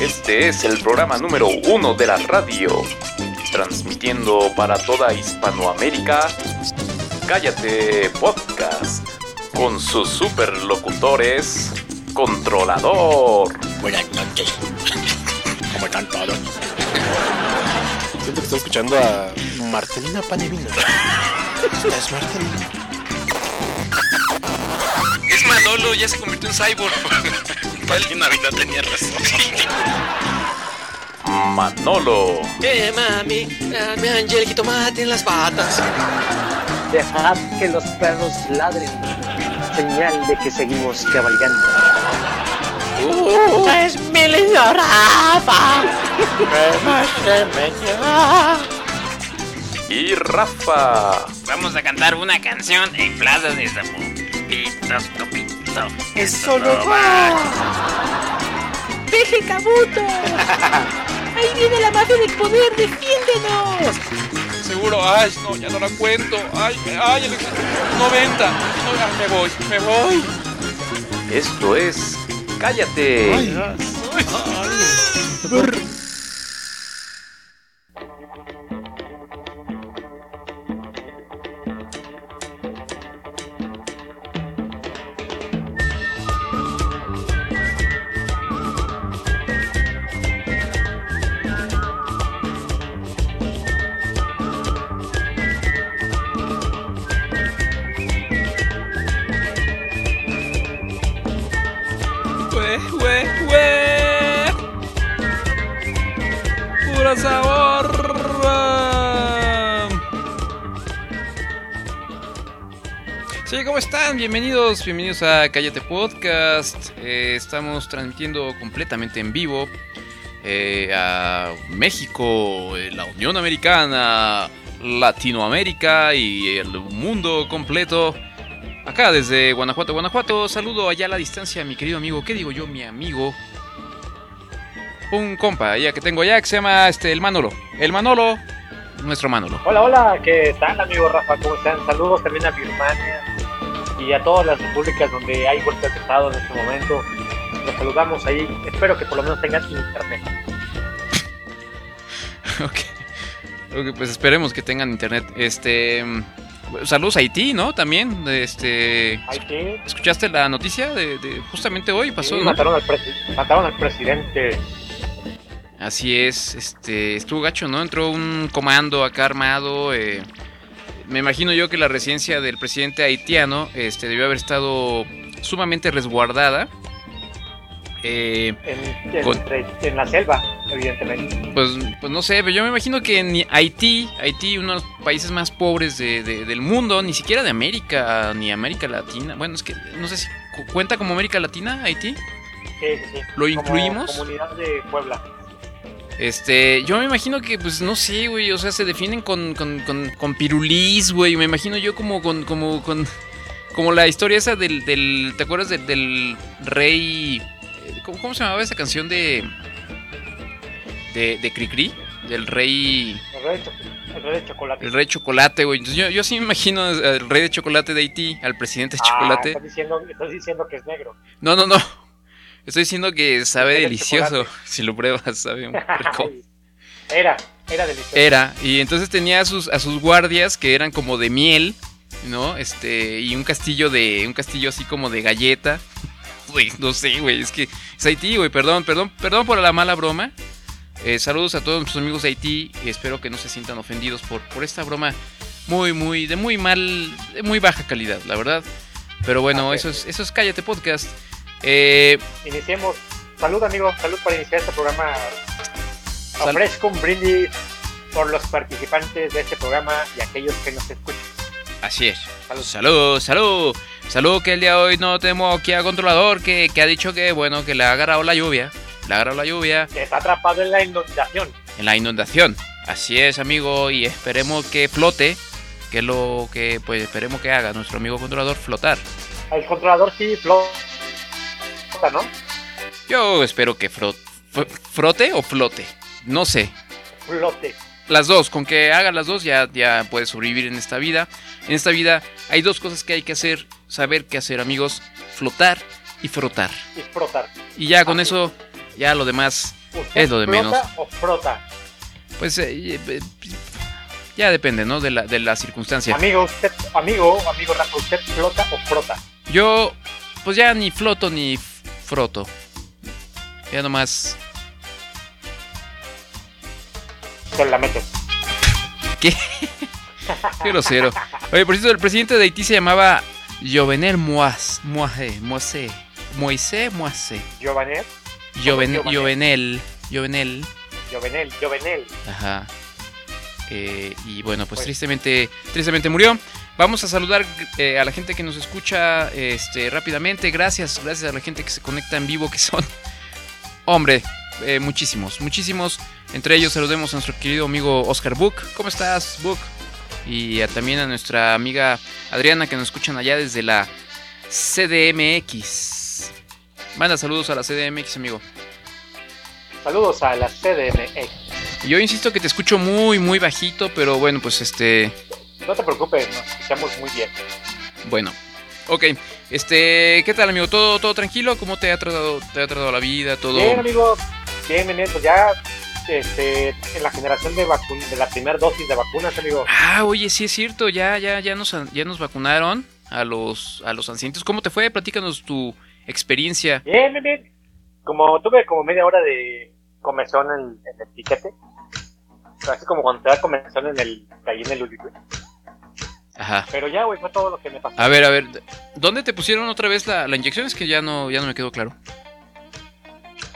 Este es el programa número uno de la radio, transmitiendo para toda Hispanoamérica. Cállate Podcast, con sus superlocutores, Controlador. Buenas noches. ¿Cómo están todos? Siento que estoy escuchando a Marcelina Panevino. Es Marcelina. Es Manolo, ya se convirtió en cyborg. Alguien Navidad tenía razón. Manolo. Eh, mami, dame Angel jitomate en las patas. Dejad que los perros ladren, señal de que seguimos cabalgando. Uh, es mi lindo Rafa. Y Rafa. Vamos a cantar una canción en Plaza de Eso no va. Deje Kabuto. Ahí viene la mafia del poder, defiéndenos. Seguro, ay, no, ya no la cuento. Ay, ay, el 90. No, ay, me voy, me voy. Esto es Cállate. Hue, están? Bienvenidos, bienvenidos a Cállate Podcast. Eh, estamos transmitiendo completamente en vivo eh, a México, eh, la Unión Americana, Latinoamérica y el mundo completo. Acá desde Guanajuato, Guanajuato, saludo allá a la distancia mi querido amigo, ¿qué digo yo? Mi amigo. Un compa ya que tengo allá que se llama este, el Manolo. El Manolo, nuestro Manolo. Hola, hola, ¿qué tal, amigo Rafa? ¿Cómo están? Saludos también a Birmania y a todas las repúblicas donde hay golpe de estado en este momento. Los saludamos ahí. Espero que por lo menos tengan internet. ok. Ok, pues esperemos que tengan internet. Este. mm, Saludos a Haití, ¿no? También. Este. Haití. ¿Escuchaste la noticia de, de justamente hoy? Pasó, Sí, ¿no? mataron, al mataron al presidente. Así es, este, estuvo gacho, ¿no? Entró un comando acá armado. eh, me imagino yo que la residencia del presidente haitiano este, debió haber estado sumamente resguardada. Eh, En, en- Con- entre- en la selva, evidentemente. pues, pues no sé, pero yo me imagino que en Haití, Haití, uno de los países más pobres de- de- del mundo, ni siquiera de América, ni América Latina. Bueno, es que no sé si cu- cuenta como América Latina, Haití. Sí, sí, sí. ¿Lo Como incluimos? Comunidad de Puebla. Este, yo me imagino que, pues, no sé, güey, o sea, se definen con, con, con, con pirulís, güey, me imagino yo como con, como, con, como la historia esa del, del ¿te acuerdas del, del rey, eh, ¿cómo, cómo se llamaba esa canción de, de, de Cricri? Del rey, El rey, de el rey de chocolate. el rey chocolate, güey, Entonces, yo, yo sí me imagino al rey de chocolate de Haití, al presidente de Ah, chocolate. estás diciendo, estás diciendo que es negro. No, no, no, estoy diciendo que sabe delicioso, si lo pruebas, sabe un rico. Era, era delicioso. Era, y entonces tenía a sus, a sus guardias que eran como de miel, ¿no? Este, y un castillo de, un castillo así como de galleta. Güey, no sé, güey, es que es Haití, güey, perdón, perdón, perdón por la mala broma. Eh, saludos a todos nuestros amigos de Haití y espero que no se sientan ofendidos por, por esta broma muy, muy, de muy mal, de muy baja calidad, la verdad. Pero bueno, Ok. eso es, eso es Cállate Podcast. Eh, Iniciemos. Salud, amigo. Salud para iniciar este programa. Sal- Ofrezco un brindis por los participantes de este programa y aquellos que nos escuchan. Así es. Salud. Salud, salud. Salud que el día de hoy no tenemos aquí a controlador que, que ha dicho que bueno, que le ha agarrado la lluvia. Le ha agarrado la lluvia Que está atrapado en la inundación. en la inundación. Así es, amigo, y esperemos que flote, que es lo que pues esperemos que haga nuestro amigo controlador flotar. El controlador sí flota, ¿no? Yo espero que fro- fr- frote o flote. No sé. Flote. Las dos, con que haga las dos ya, ya puedes sobrevivir en esta vida. En esta vida hay dos cosas que hay que hacer, saber qué hacer, amigos. Flotar y frotar. Y frotar. Y ya con Así eso, ya lo demás ¿Usted Es lo de menos. flota o frota? Pues eh, eh, ya depende, ¿no? De la, de la circunstancia. Amigo, usted, amigo, amigo Rafa, ¿usted flota o frota? Yo, pues ya ni floto ni froto. Ya nomás. Se la metes. ¿Qué? Qué grosero. Oye, por cierto, el presidente de Haití se llamaba Jovenel Moise. Moise. Moise. Moise. Joven, Jovenel? Jovenel. Jovenel. Jovenel, Jovenel. Ajá. Eh, y bueno, pues Pues- tristemente, tristemente murió. Vamos a saludar eh, a la gente que nos escucha este, rápidamente. Gracias, gracias a la gente que se conecta en vivo, que son, hombre, eh, muchísimos, muchísimos. Entre ellos saludemos a nuestro querido amigo Oscar Book. ¿Cómo estás, Book? Y a- también a nuestra amiga Adriana que nos escuchan allá desde la CDMX. Manda saludos a la CDMX, amigo. Saludos a la CDMX. Yo insisto que te escucho muy, muy bajito, pero bueno, pues este. No te preocupes, nos escuchamos muy bien. Bueno. Ok. Este. ¿Qué tal, amigo? ¿Todo, todo tranquilo? ¿Cómo te ha tratado, te ha tratado la vida? Todo. Bien, amigo. Bien, bien. Pues ya este, en la generación de, de la primera dosis de vacunas, amigo. Ah, oye, sí es cierto. Ya, ya, ya nos, ya nos vacunaron a los, a los ancianitos. ¿Cómo te fue? Platícanos tu experiencia. Bien, bien, bien. Como tuve como media hora de comezón en, en el piquete. Así como cuando te da comezón en el, ahí en el. Ajá. Pero ya, güey, fue todo lo que me pasó. A ver, a ver. ¿Dónde te pusieron otra vez la, la inyección? Es que ya no, ya no me quedó claro.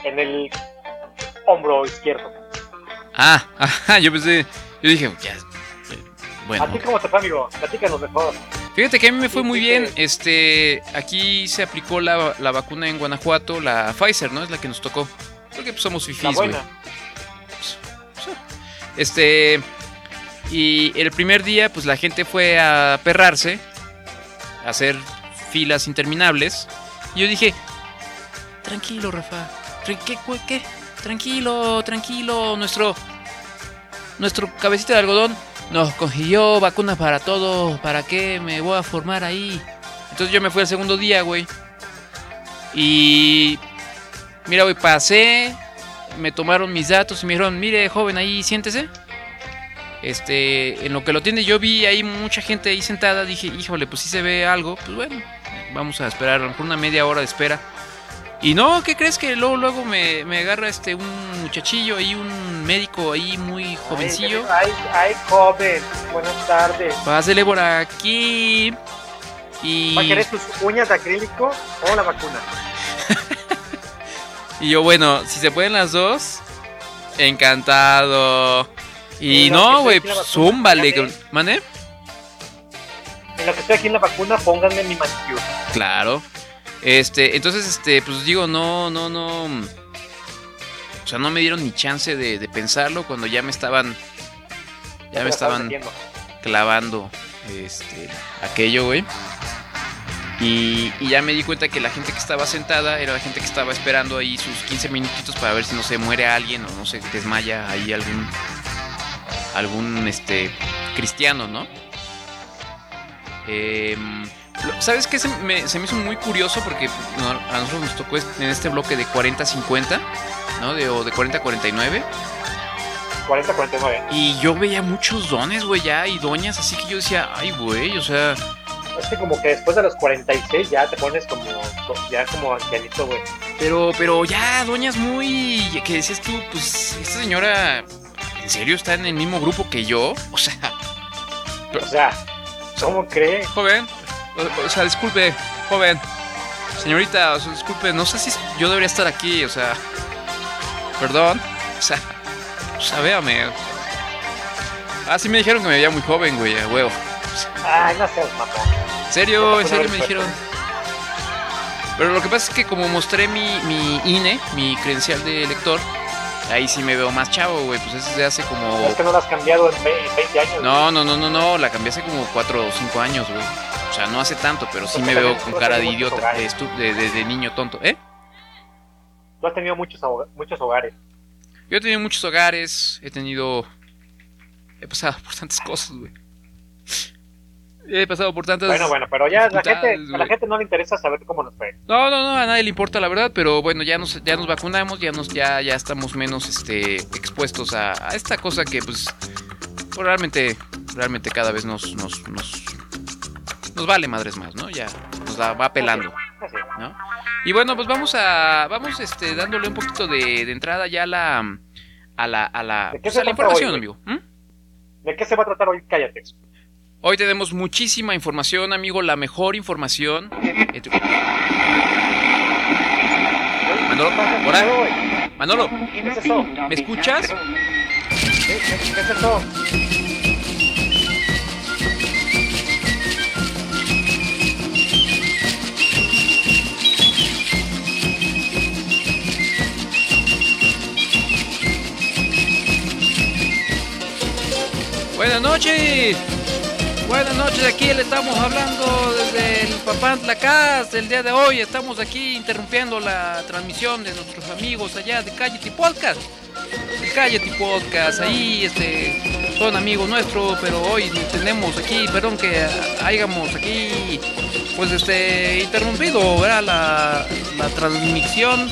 En el hombro izquierdo. Ah, ajá. Yo pensé. Yo dije, ya. eh, Bueno. ¿A ti cómo te fue, amigo? Platícanos mejor. Fíjate que a mí me fue muy bien. Este, aquí se aplicó la, la vacuna en Guanajuato, la Pfizer, ¿no? Es la que nos tocó. Porque pues, somos fifís, güey. buena. Este, y el primer día, pues la gente fue a perrarse, a hacer filas interminables. Y yo dije, tranquilo, Rafa. ¿Qué? ¿Qué? Tranquilo, tranquilo. Nuestro, nuestro cabecita de algodón nos consiguió vacunas para todo. ¿Para qué me voy a formar ahí? Entonces yo me fui al segundo día, güey. Y... Mira, güey, pasé, me tomaron mis datos y me dijeron, mire, joven, ahí siéntese. Este, en lo que lo tiene, yo vi ahí mucha gente ahí sentada, dije, híjole, pues si se ve algo, pues bueno, vamos a esperar, a lo mejor una media hora de espera. Y no, ¿qué crees que luego, luego me, me agarra este un muchachillo ahí, un médico ahí muy jovencillo? Ay, ay, joven. Buenas tardes. Pásele por aquí. Y, ¿Va a querer tus uñas de acrílico o la vacuna? y yo, bueno, si se pueden las dos, encantado. Y no, güey, pues, zúmbale. fíjate. ¿Mané? En lo que estoy aquí en la vacuna, pónganme mi manicure. Claro. Este, entonces, este, pues digo, no, no, no. O sea, no me dieron ni chance de, de pensarlo cuando ya me estaban. Ya me estaban metiendo. clavando este, aquello, güey. Y, y ya me di cuenta que la gente que estaba sentada era la gente que estaba esperando ahí sus 15 minutitos para ver si no se muere alguien o no se desmaya ahí algún algún este cristiano, ¿no? Em, ¿Sabes qué? Se me, se me hizo muy curioso porque a nosotros nos tocó en este bloque de 40-50, ¿no? De, o de 40-49. 40-49. Y yo veía muchos dones, güey, ya, y doñas, así que yo decía, ay, güey, o sea, Es que como que después de los 46 ya te pones como, ya como ancianito, güey. pero, pero ya, doñas muy, que decías tú, pues, esta señora, ¿en serio está en el mismo grupo que yo? O sea, O sea, ¿cómo cree? joven, o, o sea, disculpe, joven, señorita, o sea, disculpe, no sé si yo debería estar aquí, o sea, perdón, o sea, o sea, véame. Ah, sí me dijeron que me veía muy joven, güey, a huevo. Ay, no seas mamón. ¿En serio? ¿En serio me dijeron? Pero lo que pasa es que como mostré mi, mi INE, mi credencial de lector, ahí sí me veo más chavo, güey. Pues es de hace como... Es que no lo has cambiado en ve- 20 años. No, no, no, no, no, la cambié hace como 4 o 5 años, güey. O sea, no hace tanto, pero sí me veo con cara de idiota, de, de, niño tonto. ¿Eh? Tú has tenido muchos, muchos hogares. Yo he tenido muchos hogares, he tenido... He pasado por tantas cosas, güey. He pasado por tantas. Bueno, bueno, pero ya la gente, a la gente no le interesa saber cómo nos fue. No, no, no, a nadie le importa la verdad, pero bueno, ya nos, ya nos vacunamos, ya nos, ya, ya estamos menos este expuestos a, a esta cosa que pues, pues, realmente, realmente cada vez nos, nos, nos, nos vale madres más, ¿no? Ya nos la va pelando. Así. ¿no? Y bueno, pues vamos a vamos este dándole un poquito de, de entrada ya a la a la a la, ¿De qué pues, a la información, hoy, amigo. ¿Mm? ¿De qué se va a tratar hoy? Cállate. Hoy tenemos muchísima información, amigo, la mejor información. Manolo, ahí. Manolo. ¿me escuchas? ¿Qué, qué- qué es eso? Buenas noches. Buenas noches, aquí le estamos hablando desde el Papantla Cast. El día de hoy estamos aquí interrumpiendo la transmisión de nuestros amigos allá de Cállate Podcast. El Cállate Podcast, ahí este, son amigos nuestros, pero hoy tenemos aquí, perdón que hayamos aquí, pues este, interrumpido, ¿verdad? La transmisión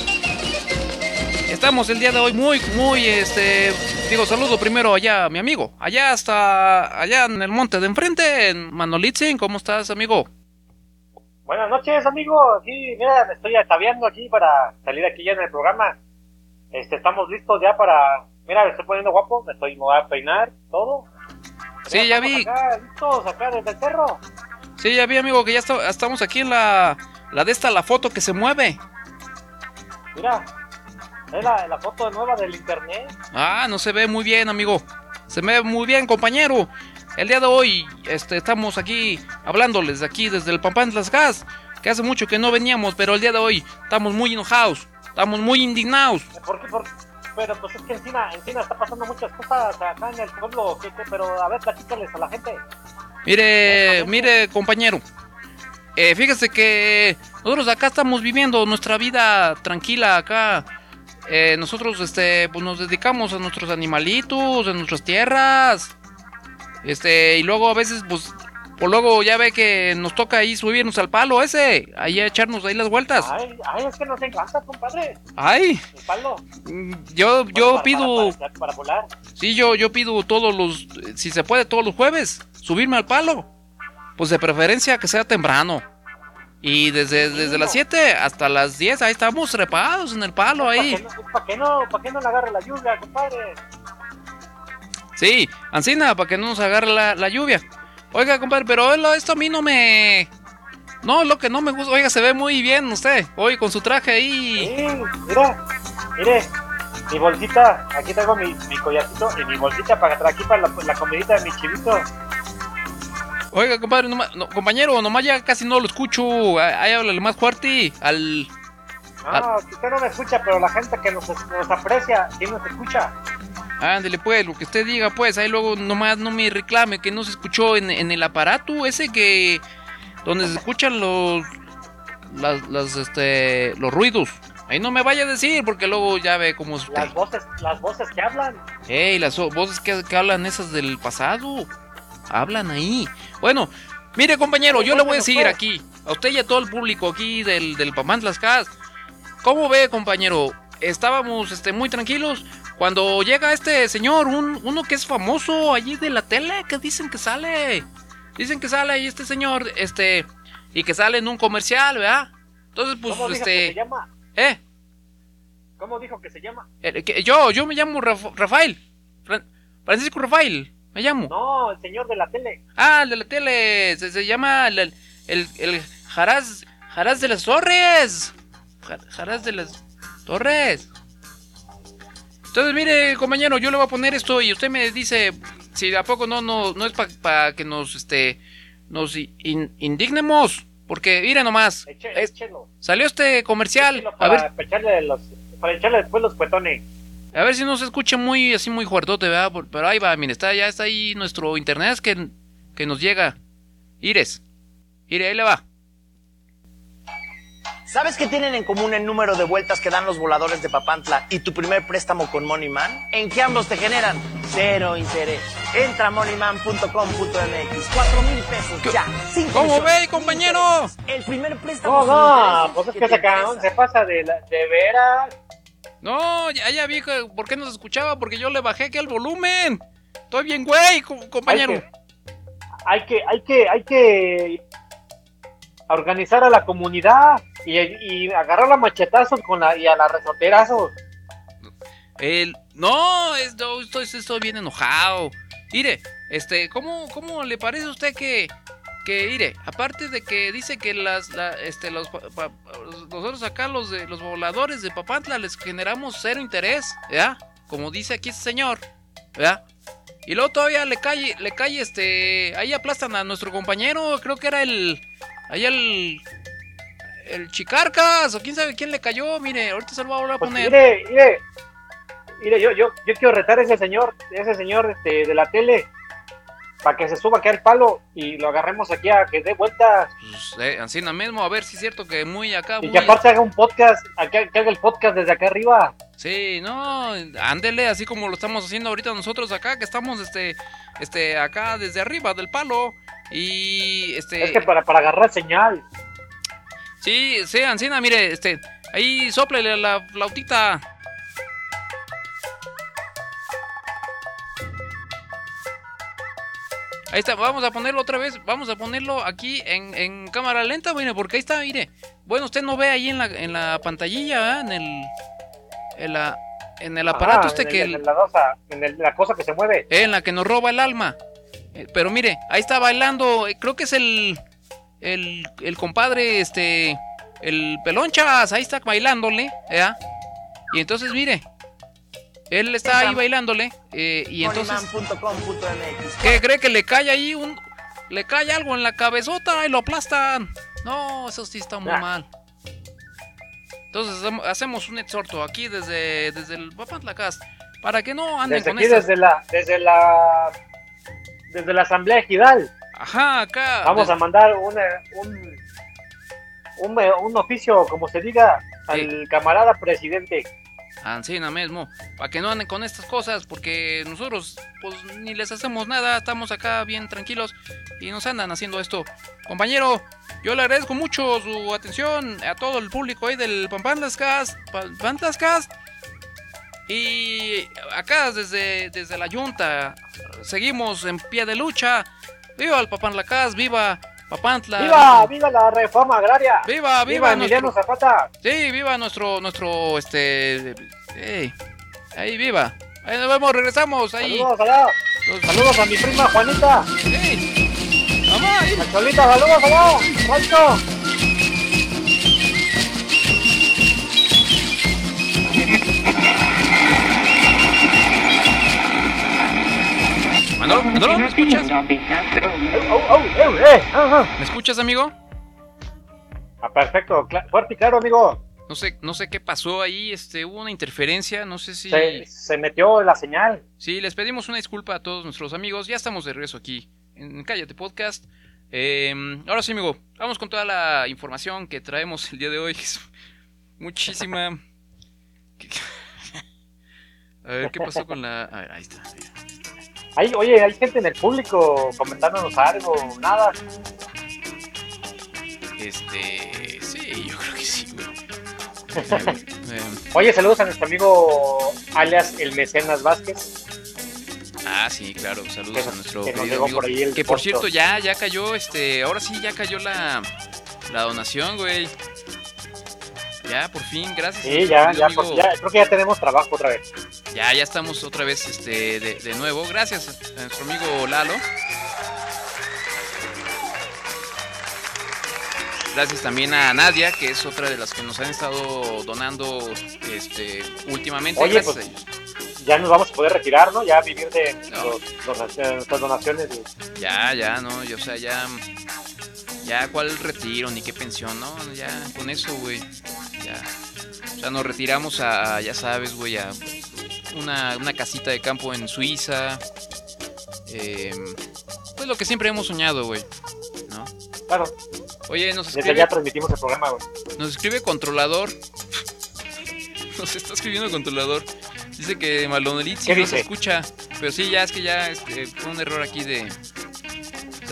Estamos el día de hoy muy, muy, este, digo, saludo primero allá a mi amigo, allá hasta, allá en el monte de enfrente, en Manolitzin, ¿cómo estás, amigo? Buenas noches, amigo. Aquí, mira, me estoy ataviando aquí para salir aquí ya en el programa. Este, estamos listos ya para. Mira, me estoy poniendo guapo, me estoy, me voy a peinar, todo. Sí, ya vi. Acá, listos, acá desde el cerro. Sí, ya vi, amigo, que ya está- estamos aquí en la, la de esta, la foto que se mueve. Mira, es la, la foto nueva del internet. Ah, no se ve muy bien, amigo. Se ve muy bien, compañero. El día de hoy, este, estamos aquí hablándoles aquí desde el Pampantlas Gas, que hace mucho que no veníamos, pero el día de hoy estamos muy enojados, estamos muy indignados. ¿Por qué? Por- Pero pues es que encima, encima está pasando muchas cosas acá en el pueblo. ¿qué- qué? Pero a ver, platícales a la gente. Mire, mire, compañero. Eh, fíjese que nosotros acá estamos viviendo nuestra vida tranquila acá. Eh, nosotros, este, pues nos dedicamos a nuestros animalitos, a nuestras tierras. Este, y luego a veces, pues, pues luego ya ve que nos toca ahí subirnos al palo ese, ahí a echarnos ahí las vueltas. Ay, ay, es que nos encanta, compadre. Ay, El palo. mm, yo, yo Para- pido, Para, para- para volar. sí, yo, yo pido todos los, si se puede todos los jueves, subirme al palo. Pues de preferencia que sea temprano. Y desde, desde las 7 hasta las 10, ahí estamos trepados en el palo ahí. ¿Para qué no, para qué no le agarre la lluvia, compadre? Sí, Ancina, para que no nos agarre la, la lluvia. Oiga, compadre, pero esto a mí no me... No, lo que no me gusta, oiga, se ve muy bien usted, hoy con su traje ahí. Sí, mira, mire, mi bolsita, aquí tengo mi, mi collarcito y mi bolsita para traer aquí para la, la comidita de mi chivito. Oiga, compadre, noma- no, compañero, nomás ya casi no lo escucho. Ahí háblale más fuerte al... No, usted no me escucha, pero la gente que nos, nos aprecia, sí nos escucha. Ándele pues, lo que usted diga pues, ahí luego nomás no me reclame que no se escuchó en, en el aparato ese que... Donde se escuchan los... Las, las, este, los ruidos. Ahí no me vaya a decir porque luego ya ve cómo es usted. Las voces, las voces que hablan. Ey, las voces que, que hablan esas del pasado. Hablan ahí. Bueno, mire compañero, yo le voy a decir aquí, a usted y a todo el público aquí del, del Pamantlas Cast. ¿Cómo ve, compañero? Estábamos este, muy tranquilos cuando llega este señor, un, uno que es famoso allí de la tele, que dicen que sale. Dicen que sale ahí este señor, este, y que sale en un comercial, ¿verdad? Entonces, pues, ¿Cómo dijo que se este, llama? ¿eh? ¿Cómo dijo que se llama? Eh, que- Yo, yo me llamo Raf- Rafael. Fran- Francisco Rafael, me llamo. No, el señor de la tele. Ah, el de la tele. Se, se llama el, el, el, el de las Torres. Ja- Jaraz de las Torres. Entonces, mire, compañero, yo le voy a poner esto y usted me dice si a poco no, no, no es para que nos, este, nos in- indignemos. Porque, mire nomás, Eche- es- salió este comercial. A ver, para echarle los, para echarle después los cuetones. A ver si no se escucha muy así muy fuertote, ¿verdad? Por- Pero ahí va, mire, está, ya está ahí nuestro internet que, que nos llega. Ires. Ire, ahí le va. ¿Sabes qué tienen en común el número de vueltas que dan los voladores de Papantla y tu primer préstamo con Moneyman? En que ambos te generan cero interés. Entra a moneyman.com.mx. Cuatro mil pesos ya. sin ¿Cómo ve, compañero? El primer préstamo. No, no, pues es que empiezas se pasa de, la- de veras. No, ya, ya vi, ¿por qué no se escuchaba? Porque yo le bajé aquí el volumen. Estoy bien, güey, co- compañero. Hay que, hay que, hay que organizar a la comunidad y, y agarrar la machetazos con la, y a la resorterazos. El, no, es- no, estoy, estoy bien enojado. Mire, este, ¿cómo, cómo le parece a usted que, que, mire, aparte de que dice que las, la- este, los, pa- nosotros acá los de los voladores de Papantla les generamos cero interés, ¿ya? Como dice aquí este señor, ¿ya? Y luego todavía le cae, le cae, este, ahí aplastan a nuestro compañero, creo que era el, ahí el, el Chicarcas, o quién sabe quién le cayó, mire, ahorita se lo voy a volver a Pues poner. mire, mire, mire, yo, yo, yo quiero retar a ese señor, ese señor este, de la tele, para que se suba aquí al palo y lo agarremos aquí a que dé vueltas Pues, eh, Ancina mismo, a ver si es cierto que muy acá, y que aparte haga un podcast, que haga el podcast desde acá arriba. Sí, no, ándele, así como lo estamos haciendo ahorita nosotros acá, que estamos, este, este, acá desde arriba del palo. Y, este... Es que para, para agarrar señal. Sí, sí, Ancina, mire, este, ahí soplele la flautita. Ahí está, vamos a ponerlo otra vez, vamos a ponerlo aquí en, en cámara lenta, mire, porque ahí está, mire. Bueno, usted no ve ahí en la, en la pantallilla, ¿verdad? en el, en la, en el aparato Ajá, este en el- que... en la, cosa, en el- la cosa que se mueve. en la que nos roba el alma. Eh, Pero mire, ahí está bailando, eh, creo que es el, el, el compadre, este, el pelonchas, ahí está bailándole, ¿ya? Y entonces mire, él está ahí bailándole, eh, y entonces. ¿qué cree que le cae ahí un, le cae algo en la cabezota y lo aplastan? No, eso sí está muy Ah. mal. Entonces hacem- hacemos un exhorto aquí desde, desde el Papantlacast para que no anden Desde con aquí, estas... desde la, desde la, desde la asamblea ejidal, Ajá, acá. vamos a mandar una, un, un, un oficio, como se diga, al camarada presidente. Ancina mismo, para que no anden con estas cosas, porque nosotros pues ni les hacemos nada, estamos acá bien tranquilos y nos andan haciendo esto. Compañero, yo le agradezco mucho su atención a todo el público ahí del Pampantlascast, Pampantlascast. Y acá desde, desde la Junta seguimos en pie de lucha. Viva el Papantlacast, viva Papantla. ¡Viva! ¡Viva la reforma agraria! Viva, viva, ¡Viva Emiliano nuestro- Zapata! Sí, viva nuestro, nuestro, este, ey, ahí viva. Ahí nos vemos, regresamos, ahí. Saludos, allá. Los- Saludos a mi prima Juanita. ¡Ey! ¡Mamá! ahí. La Cholita, saludos allá. Rancho. Manolo, Manolo, ¿me escuchas? Oh, oh, eh, eh, ajá. ¿Me escuchas, amigo? Ah, perfecto. Cla- fuerte y claro, amigo. No sé, no sé qué pasó ahí, este, hubo una interferencia, no sé si... Se, se metió la señal. Sí, les pedimos una disculpa a todos nuestros amigos. Ya estamos de regreso aquí en Cállate Podcast. Eh, ahora sí, amigo, vamos con toda la información que traemos el día de hoy. Muchísima. ¿Qué- A ver, ¿qué pasó con la...? A ver, ahí está. Hay, oye, hay gente en el público comentándonos algo, nada. Este... Sí, yo creo que sí, güey. Oye, saludos a nuestro amigo alias el Mecenas Vázquez. ah, sí, claro. Saludos Que a nuestro nos querido amigo. por ahí el Que por cierto, ya, ya cayó, este... Ahora sí, ya cayó la... La donación, güey. Ya, por fin, gracias. Sí, ya, ya, pues, ya, creo que ya tenemos trabajo otra vez. Ya, ya estamos otra vez este, de, de nuevo. Gracias a nuestro amigo Lalo. Gracias también a Nadia, que es otra de las que nos han estado donando este, últimamente. Oye, Gracias pues, a ellos. Ya nos vamos a poder retirar, ¿no? Ya vivir de No. los- los- de nuestras donaciones. Ya, ya, no, yo, o sea, ya. Ya, ¿cuál retiro? Ni qué pensión, ¿no? Ya, con eso, güey. Ya. O sea, nos retiramos a, ya sabes, güey, a una, una casita de campo en Suiza. Em, pues lo que siempre hemos soñado, güey. ¿No? Claro, Oye, nos desde escribe. ya transmitimos el programa, güey. Nos escribe controlador. Nos está escribiendo controlador. Dice que Malonelit sí ¿Qué no se dice? escucha. Pero sí, ya es que ya este, fue un error aquí de.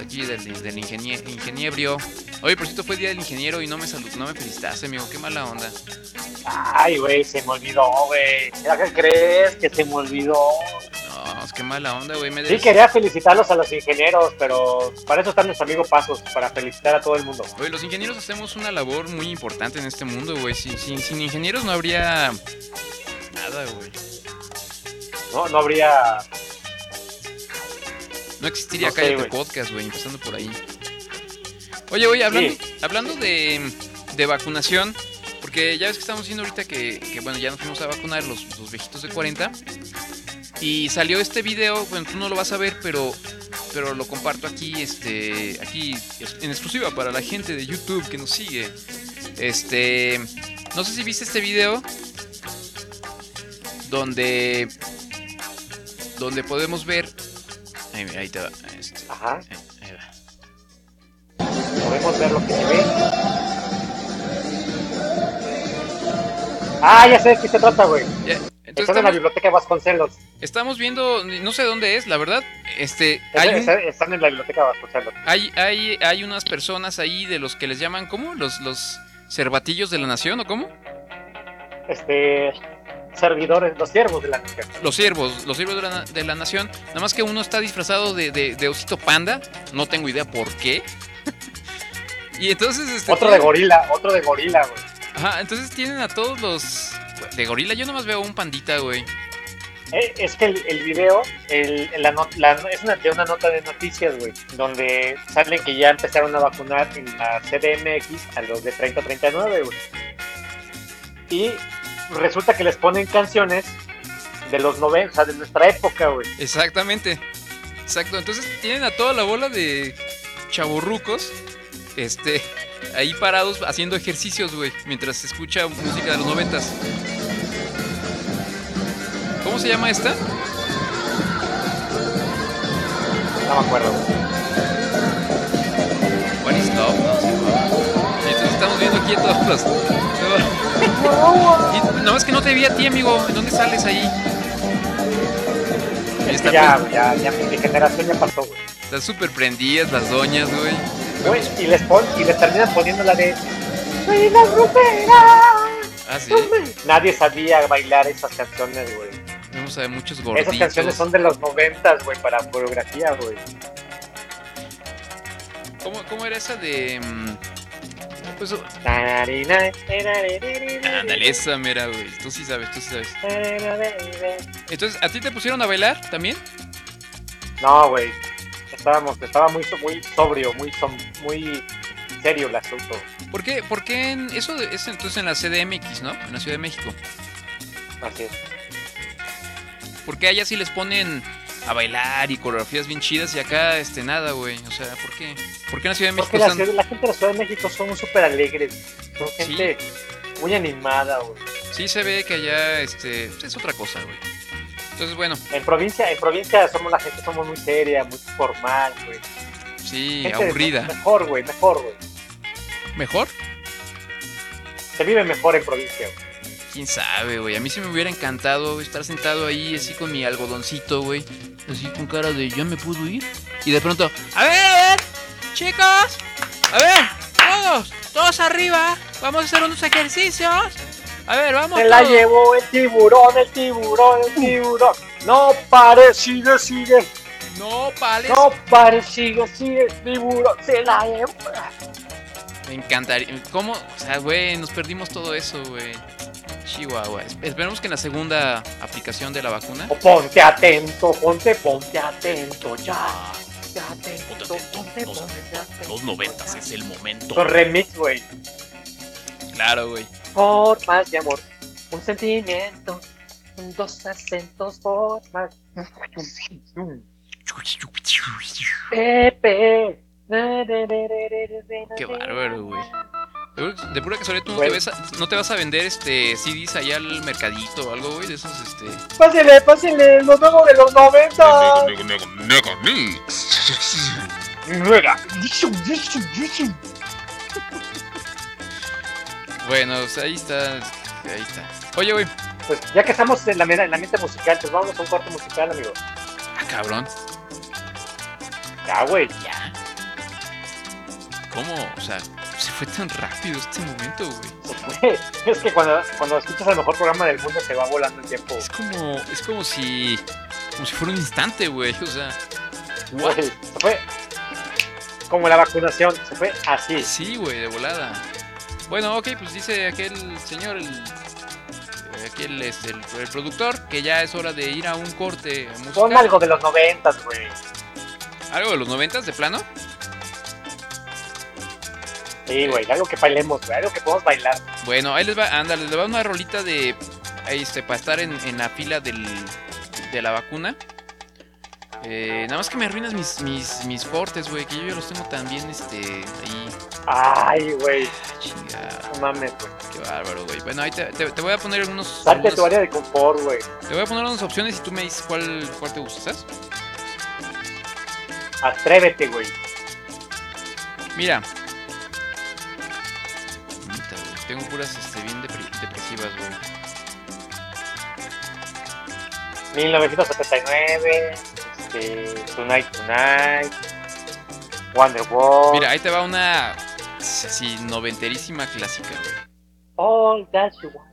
Aquí del, del ingenie- ingeniebrio. Oye, por cierto, fue día del ingeniero y no me salud, no me felicitaste, amigo. Qué mala onda. Ay, güey, se me olvidó, güey. ¿Ya qué crees que se me olvidó? No, es que mala onda, güey. Sí, quería felicitarlos a los ingenieros, pero para eso están nuestro amigo Pasos, para felicitar a todo el mundo. Oye, los ingenieros hacemos una labor muy importante en este mundo, güey. Sin, sin, sin ingenieros no habría nada, güey. No, no habría. No existiría No sé, Cállate güey. Podcast, güey, empezando por ahí. Oye, oye, hablando, Sí. hablando de, de vacunación, porque ya ves que estamos diciendo ahorita que, que, bueno, ya nos fuimos a vacunar los, los viejitos de 40. Y salió este video, bueno, tú no lo vas a ver, pero, pero lo comparto aquí, este, aquí en exclusiva para la gente de YouTube que nos sigue. Este, no sé si viste este video donde, donde podemos ver, ahí, ahí te va, este, Ajá. ahí- ahí va. Podemos ver lo que se ve. Ah, ya sé de qué se trata, güey. Ya, Entonces Están en la estamos, biblioteca Vasconcelos. estamos viendo, no sé dónde es, la verdad. Este, Están- un- en la biblioteca Vasconcelos. hay, hay, hay unas personas ahí de los que les llaman, ¿cómo? Los, los cervatillos de la nación, ¿o cómo? Este. Servidores, los siervos de la nación. Los siervos, los siervos de la, de la nación. Nada más que uno está disfrazado de, de, de osito panda. No tengo idea por qué. y entonces, este. Otro de gorila, otro de gorila, güey. Ajá, entonces tienen a todos los. De gorila, yo nomás veo un pandita, güey. Eh, es que el, el video el, la es una, de una nota de noticias, güey, donde sale que ya empezaron a vacunar en la CDMX a los de 30 a 39, güey. Y resulta que les ponen canciones de los 90, o sea, de nuestra época, güey. Exactamente. Exacto. Entonces tienen a toda la bola de chavorrucos. Este. Ahí parados haciendo ejercicios, güey. Mientras se escucha música de los noventas. ¿Cómo se llama esta? No me acuerdo. What is Love, no llamaba. Y Entonces estamos viendo aquí a todos los. Y no es que no te vi a ti, amigo. ¿En dónde sales ahí? Está ya, pues- ya, ya mi generación ya pasó, güey. Están súper prendidas las doñas, güey. Güey, Y les, pon, y les terminan poniendo la de... ¡Soy la grupera! Ah, sí. Nadie sabía bailar esas canciones, güey. Vamos a ver muchos gorditos. Esas canciones son de los noventas, güey, para coreografía, güey. ¿Cómo, cómo era esa de.? Pues, ándale, esa mera, güey. Tú sí sabes, tú sí sabes. Entonces, ¿a ti te pusieron a bailar también? No, güey. Estábamos, estaba muy, muy sobrio, muy, muy serio el asunto. ¿Por qué? ¿Por qué en- eso es entonces en la CDMX, ¿no? En la Ciudad de México. Así es. ¿Por qué allá sí les ponen a bailar y coreografías bien chidas y acá, este, nada, güey? O sea, ¿por qué? ¿Por qué en la Ciudad de México Porque la, están- ciudad- la gente de la Ciudad de México son súper alegres. Son gente muy animada, güey. Sí se ve que allá, este, es otra cosa, güey. Entonces, bueno, En provincia, en provincia somos la gente, somos muy seria, muy formal, güey. sí, Gente aburrida. Mejor, güey, mejor, güey. ¿Mejor? Se vive mejor en provincia, güey. Quién sabe, güey. A mí sí me hubiera encantado estar sentado ahí así con mi algodoncito, güey. Así con cara de ya me puedo ir. Y de pronto, a ver, a ver, chicos. A ver, todos, todos arriba. Vamos a hacer unos ejercicios. A ver, vamos. Se la llevó el tiburón, el tiburón, el tiburón. No pare, sigue, sigue. No, vale. No pare, sigue, sigue. El tiburón se la llevó. Me encantaría. ¿Cómo? O sea, güey, nos perdimos todo eso, güey. Chihuahua. Es- Esperemos que en la segunda aplicación de la vacuna. O ponte atento, ponte, ponte atento, ya. Ponte atento, ponte, ponte atento. Los noventas es el momento. Con remix, güey. Claro, güey. Formas de amor, un sentimiento, dos acentos, formas. Pepe. Qué bárbaro, güey. De pura casualidad, ¿tú te ves a- no te vas a vender este CDs allá al mercadito o algo, güey? De esos, este... Pásele, pásele, lo nuevo de los 90. Nega, nega, nega, mix. Nueva. Bueno, pues ahí está. Ahí está. Oye, güey. Pues ya que estamos en la, en la mente musical, pues vamos a un corte musical, amigo. Ah, cabrón. Ya, güey. Ya. ¿Cómo? O sea, se fue tan rápido este momento, güey. es que cuando, cuando escuchas el mejor programa del mundo se va volando el tiempo. Es como, es como si, como si fuera un instante, güey. O sea, what? Güey, se fue como la vacunación, se fue así. Sí, güey, de volada. Bueno, ok, pues dice aquel señor, el, eh, aquel, este, el, el productor, que ya es hora de ir a un corte musical. Pon algo de los noventas, güey. ¿Algo de los noventas, de plano? Sí, güey, algo que bailemos, güey, algo que podamos bailar. Bueno, ahí les va, ándale, les va una rolita de, este, para estar en, en la fila del, de la vacuna. Eh, nada más que me arruinas mis, mis, mis cortes, güey, que yo ya los tengo también, este, ahí. Ay, güey, Chingada, no mames, güey. qué bárbaro, güey. Bueno, ahí te, te- te voy a poner algunos... Salte algunas- tu área de confort, güey. Te voy a poner unas opciones y tú me dices cuál, cuál te gusta, ¿sabes? Atrévete, güey. Mira. Este, bien depre- depresivas, güey. 1979, este, Tonight Tonight, Wonderwall. Mira, ahí te va una así noventerísima clásica, güey. All that you want.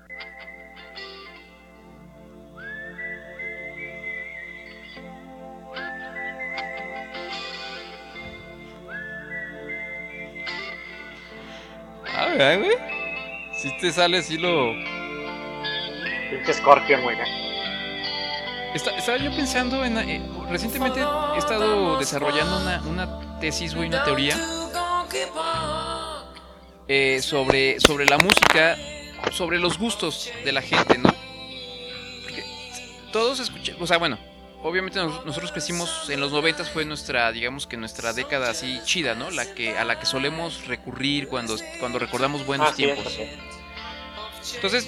Ah, ¿verdad, güey. Si te sale así lo... Pinche Scorpion, güey. Está- estaba yo pensando en... eh, recientemente he estado desarrollando una, una tesis, güey, una teoría eh, sobre, sobre la música, sobre los gustos de la gente, ¿no? Porque todos escuchamos, o sea, bueno, obviamente nos- nosotros crecimos en los noventas fue nuestra, digamos que nuestra década así chida, ¿no? La que a la que solemos recurrir cuando, cuando recordamos buenos Ah, tiempos. sí. Entonces,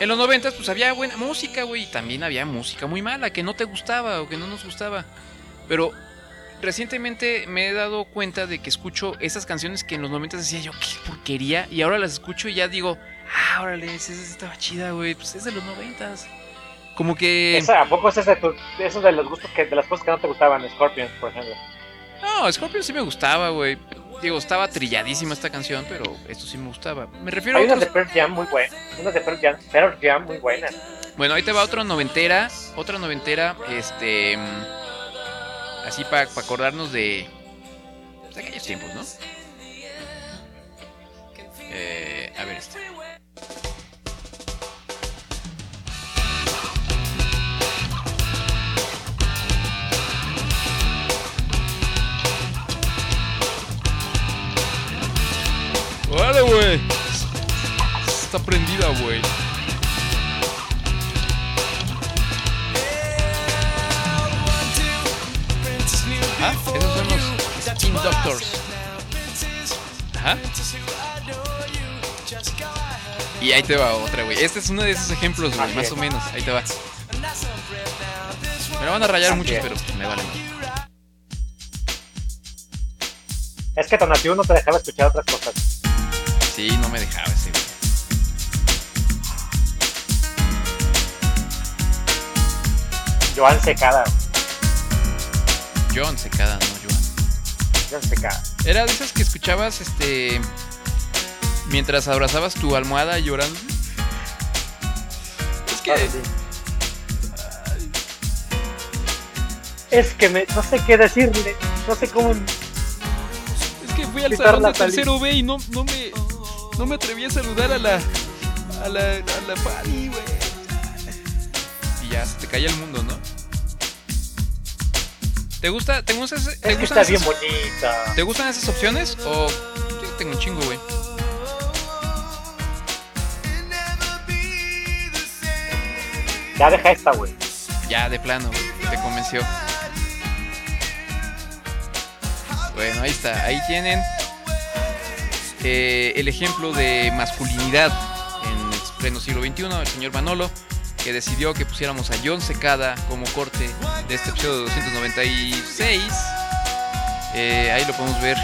en los noventas pues había buena música, güey, y también había música muy mala que no te gustaba o que no nos gustaba. Pero recientemente me he dado cuenta de que escucho esas canciones que en los noventas decía yo, qué porquería, y ahora las escucho y ya digo, ah, órale, esa estaba chida, güey, pues es de los noventas. Como que... Esa, ¿A poco es ese de, tu- de esos de los gustos que, de las cosas que no te gustaban? Scorpions, por ejemplo. No, Scorpion sí me gustaba, güey. Digo, estaba trilladísima esta canción, pero esto sí me gustaba. Me refiero a Hay unas de Pearl Jam muy buenas. Unas de Pearl Jam, Pearl Jam muy buenas. Bueno, ahí te va otra noventera. Otra noventera, este. Así para acordarnos de. De aquellos tiempos, ¿no? Eh, a ver, este. Está prendida, güey. Ah, esos son los Spin Doctors. Ajá. Y ahí te va otra, güey. Este es uno de esos ejemplos, güey, más o menos. Ahí te va. Me lo van a rayar muchos, pero me vale más. Es que Tonatiuh no te dejaba escuchar otras cosas. Sí, no me dejaba ese, Joan Secada. John Secada, no Joan. Joan Secada. Era de esas que escuchabas, este. Mientras abrazabas tu almohada llorando. Es que. Sí. Es que me, no sé qué decirle. No sé cómo. Es que fui al salón de tercero B y no, no me. No me atreví a saludar a la. A la. A la Fanny, güey. Ya se te caía el mundo, ¿no? ¿Te gusta? ¿Te gusta ese- te Es que bien bonita. ¿Te gustan esas opciones? O. Sí, tengo un chingo, güey. Ya deja esta, güey. Ya, de plano, güey, te convenció. Bueno, ahí está. Ahí tienen eh, el ejemplo de masculinidad en el pleno siglo XXI, el señor Manolo, que decidió que pusiéramos a John Secada como corte de este episodio 296. Eh, ahí lo podemos ver.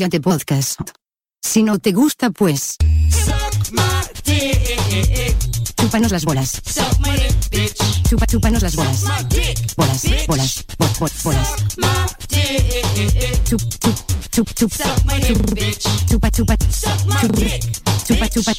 Cállate podcast. Si no te gusta, pues. Chúpanos las bolas. Chupa, chúpanos las bolas. Bolas, bolas, bo- bo- bolas. Chup, chup, chup, chup, chup. Chupa, chupa, chup. Chupa, chupa.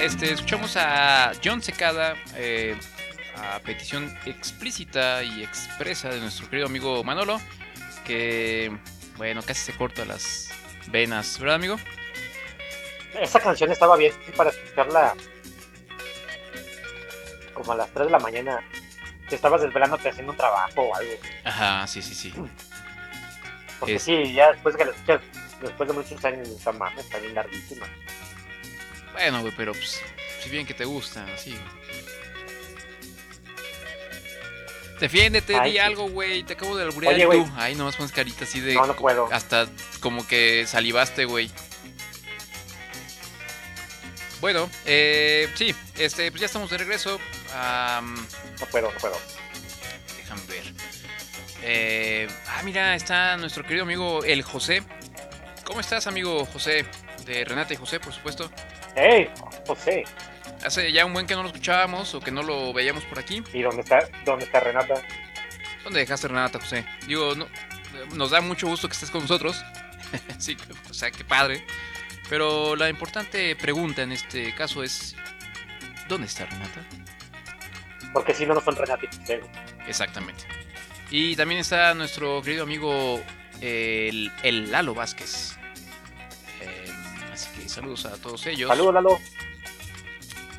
Está. Este, escuchamos a John Secada eh, a petición explícita y expresa de nuestro querido amigo Manolo, que bueno, casi se corta las venas, ¿verdad, amigo? Esa canción estaba bien para escucharla como a las 3 de la mañana. Que estabas desvelándote haciendo un trabajo o algo. Ajá, sí, sí, sí. Porque Es- sí, ya después que la escuchas, después de muchos años, esta mames, está bien larguísima. Bueno, güey, pero pues, si bien que te gusta, así. Defiéndete, Ay, di sí. algo, güey. Te acabo de alburear Oye, tú. Ay, nomás pones carita así de. No, no puedo. Hasta como que salivaste, güey. Bueno, eh, sí, este, pues ya estamos de regreso. No puedo, no puedo. déjame ver. Eh, ah, mira, está nuestro querido amigo el José. ¿Cómo estás, amigo José? De Renata y José, por supuesto. ¡Ey! José, Hace ya un buen que no lo escuchábamos o que no lo veíamos por aquí. ¿y dónde está, dónde está Renata? ¿Dónde dejaste Renata, José? Digo, no, nos da mucho gusto que estés con nosotros. sí, o sea, qué padre. Pero la importante pregunta en este caso es: ¿dónde está Renata? Porque si no, no son Renata y José. Exactamente. Y también está nuestro querido amigo el, el Lalo Vázquez. Saludos a todos ellos. Saludos, Lalo.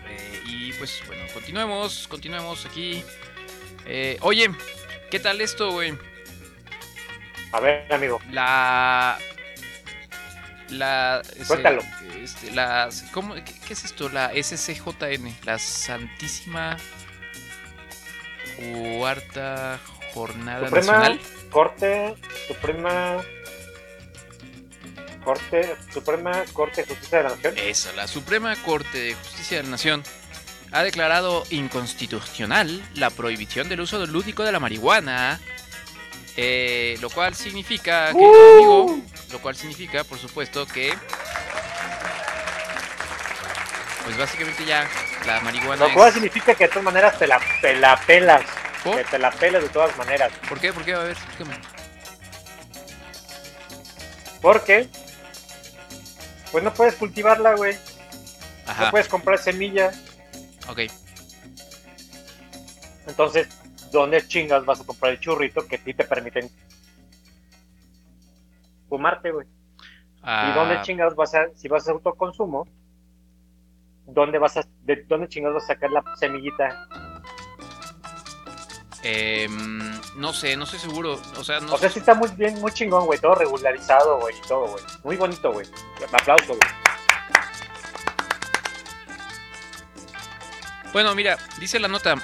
Eh, y pues bueno, continuemos, continuemos aquí. Eh, oye, ¿qué tal esto, güey? A ver, amigo. La. La. Cuéntalo. este, la, ¿cómo, qué, qué es esto? La SCJN, la Santísima Cuarta Jornada Suprema Nacional. Corte, Suprema Corte, Suprema Corte de Justicia de la Nación. Esa, la Suprema Corte de Justicia de la Nación ha declarado inconstitucional la prohibición del uso lúdico de la marihuana. eh, lo cual significa, amigo, lo cual significa, por supuesto, que pues básicamente ya la marihuana Lo cual es... significa que de todas maneras te la, te la pelas. ¿Por? Que te la pelas de todas maneras. ¿Por qué? ¿Por qué? A ver, explícame. Porque, pues no puedes cultivarla, güey. Ajá, No puedes comprar semilla. ok. Entonces, ¿dónde chingas vas a comprar el churrito que a ti te permiten fumarte, güey? ¿Y Ah, dónde chingas vas a, si vas a autoconsumo, dónde vas a, de dónde chingas vas a sacar la semillita? Em, no sé, no estoy seguro. O sea, no O sea, sí está muy bien, muy chingón, güey, todo regularizado, güey, y todo, güey. Muy bonito, güey. Aplauso, güey. Bueno, mira, dice la nota,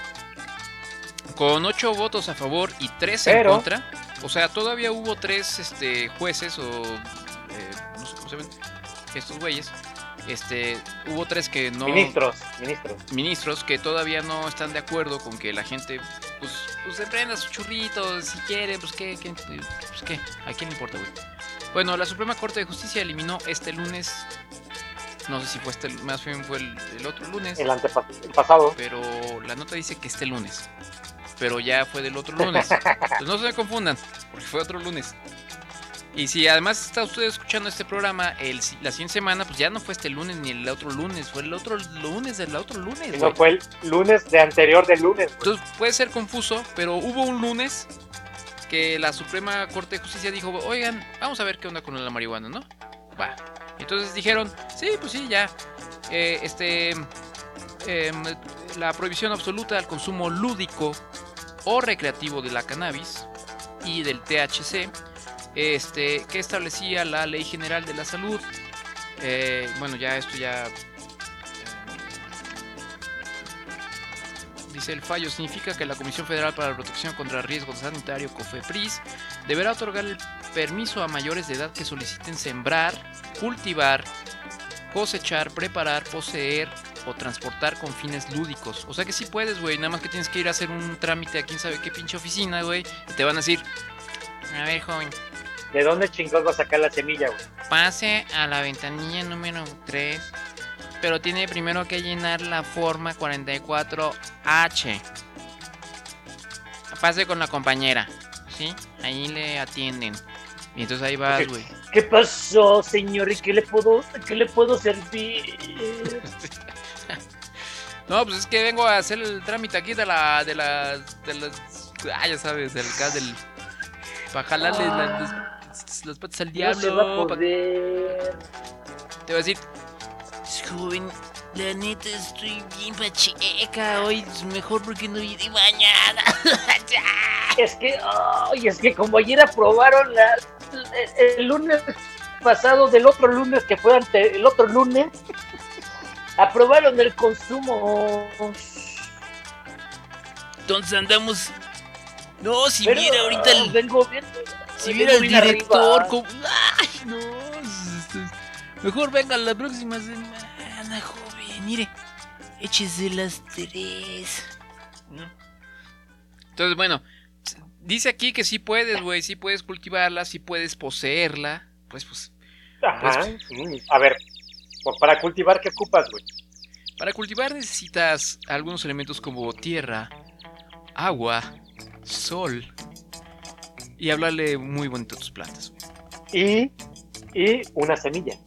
con ocho votos a favor y tres en contra, o sea, todavía hubo tres este, jueces o, eh, no sé cómo se ven, estos güeyes, este, hubo tres que no... Ministros, ministros. Ministros que todavía no están de acuerdo con que la gente, pues, pues se prenda sus churritos, si quiere, pues qué, qué, pues qué, a quién le importa, güey. Bueno, la Suprema Corte de Justicia eliminó este lunes, no sé si fue este, más bien fue el, el otro lunes, El, antepa- el pasado. pero la nota dice que este lunes. Pero ya fue del otro lunes. Pues no se me confundan, porque fue otro lunes. Y si además está usted escuchando este programa el, la siguiente semana, pues ya no fue este lunes ni el otro lunes, fue el otro lunes del otro lunes. No fue el lunes de anterior del lunes, güey. Entonces puede ser confuso, pero hubo un lunes que la Suprema Corte de Justicia dijo, oigan, vamos a ver qué onda con la marihuana, ¿no? Va. Entonces dijeron, sí, pues sí, ya. eh, este, em, la prohibición absoluta del consumo lúdico o recreativo de la cannabis y del THC, este, que establecía la Ley General de la Salud. Eh, bueno, ya esto ya... eh, Dice el fallo, significa que la Comisión Federal para la Protección contra Riesgo Sanitario, COFEPRIS, deberá otorgar el permiso a mayores de edad que soliciten sembrar, cultivar, cosechar, preparar, poseer o transportar con fines lúdicos. O sea que sí puedes, güey, nada más que tienes que ir a hacer un trámite a quién sabe qué pinche oficina, güey, y te van a decir, a ver, joven, ¿De dónde chingados va a sacar la semilla, güey? Pase a la ventanilla número 3, pero tiene primero que llenar la forma 44H. Pase con la compañera, ¿sí? Ahí le atienden. y entonces ahí vas, güey. ¿Qué pasó, señor? ¿Y qué le puedo, qué le puedo servir? No, pues es que vengo a hacer el trámite aquí de la, de las, de las, ah, ya sabes, del del, para jalarle Ah. las, las, las patas al No va a diablo. pa- poder. te voy a decir, Joven, la neta estoy bien pacheca. Hoy es mejor porque no vine mañana. Es que, ay, es que como ayer aprobaron la, el, el lunes pasado del otro lunes que fue ante el otro lunes, aprobaron el consumo. Entonces andamos. No, si Pero, viera ahorita el. vengo viendo, Si viera el director, como- ¡Ay, no! esto es- Mejor venga la próxima semana, joven. Mire, échese las tres. entonces bueno, dice aquí que sí puedes, güey, sí puedes cultivarla, sí puedes poseerla, pues, pues, Ajá. Mm, A ver, pues, para cultivar, ¿qué ocupas, güey? Para cultivar necesitas algunos elementos como tierra, agua, sol y hablarle muy bonito a tus plantas. Y, y una semilla.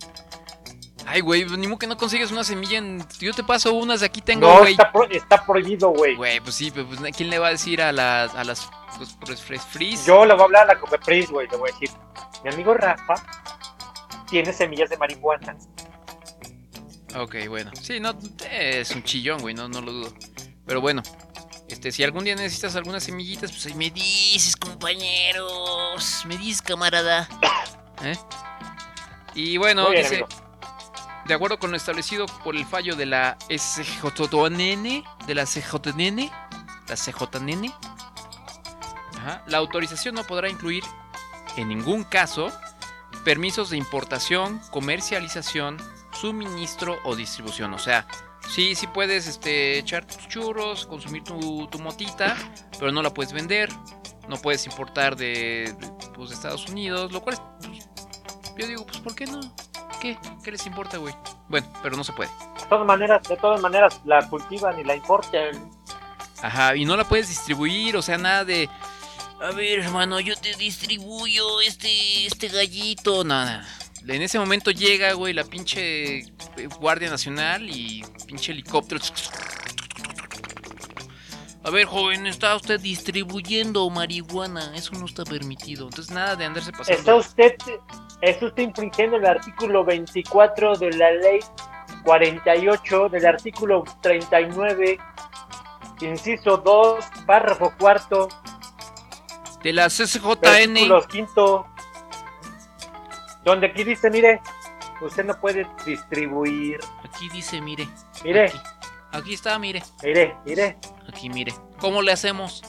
Ay, güey, pues, ni modo que no consigues una semilla en... Yo te paso unas, aquí tengo, No, güey. está, pro- está prohibido, güey. Güey, pues sí, pero pues, ¿quién le va a decir a, la- a las los fres- fris? Yo le voy a hablar a la Cofepris, güey, le voy a decir, mi amigo Rafa tiene semillas de marihuana. Ok, bueno. Sí, no, es un chillón, güey, no, no lo dudo. Pero bueno, este, si algún día necesitas algunas semillitas, pues ahí me Dices, compañeros. Me dices, camarada. ¿Eh? Y bueno, bien, dice, amigo. de acuerdo con lo establecido por el fallo de la SJNN, de la CJNN, la CJNN, ajá, la autorización no podrá incluir en ningún caso permisos de importación, comercialización, suministro o distribución. O sea, sí, sí puedes este, echar tus churros, consumir tu, tu motita, pero no la puedes vender, no puedes importar de, de, pues, de Estados Unidos, lo cual es, pues, yo digo, pues ¿por qué no? ¿Qué? ¿Qué les importa, güey? Bueno, pero no se puede. De todas maneras, de todas maneras, la cultivan y la importan. Ajá, y no la puedes distribuir, o sea, nada de... A ver, hermano, yo te distribuyo este, este gallito. Nada. En ese momento llega, güey, la pinche eh, Guardia Nacional y pinche helicóptero. A ver, joven, está usted distribuyendo marihuana. Eso no está permitido. Entonces nada de andarse pasando. Está usted, está usted infringiendo el artículo 24 de la ley 48, del artículo 39, inciso 2, párrafo cuarto, De la CCJN. versículo quinto, donde aquí dice, mire, usted no puede distribuir, Aquí dice, mire. mire, Aquí, aquí está, mire. mire, mire, Aquí, mire. ¿Cómo le hacemos?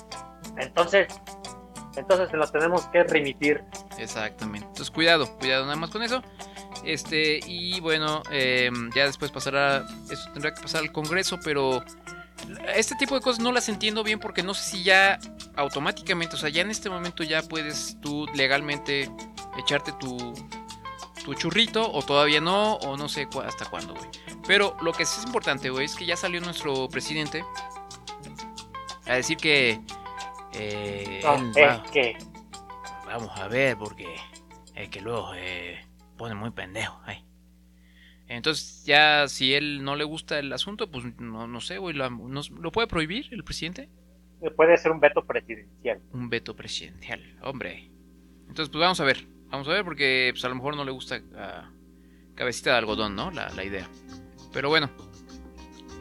entonces, entonces se lo tenemos que remitir. Exactamente. Entonces cuidado, cuidado nada más con eso. Este, y bueno, eh, ya después pasará, eso tendrá que pasar al Congreso, pero este tipo de cosas no las entiendo bien porque no sé si ya automáticamente, o sea, ya en este momento ya puedes tú legalmente echarte tu, tu churrito o todavía no, o no sé cu- hasta cuándo, güey. Pero lo que sí es importante, güey, es que ya salió nuestro presidente a decir que... eh, No, él es va- que Vamos a ver, porque es que luego eh, pone muy pendejo. Ay. Entonces, ya si él no le gusta el asunto, pues no, no sé, güey, ¿lo puede prohibir el presidente? puede ser un veto presidencial. Un veto presidencial, hombre. Entonces, pues vamos a ver, vamos a ver, porque pues, a lo mejor no le gusta a cabecita de algodón, ¿no? La, la idea. Pero bueno.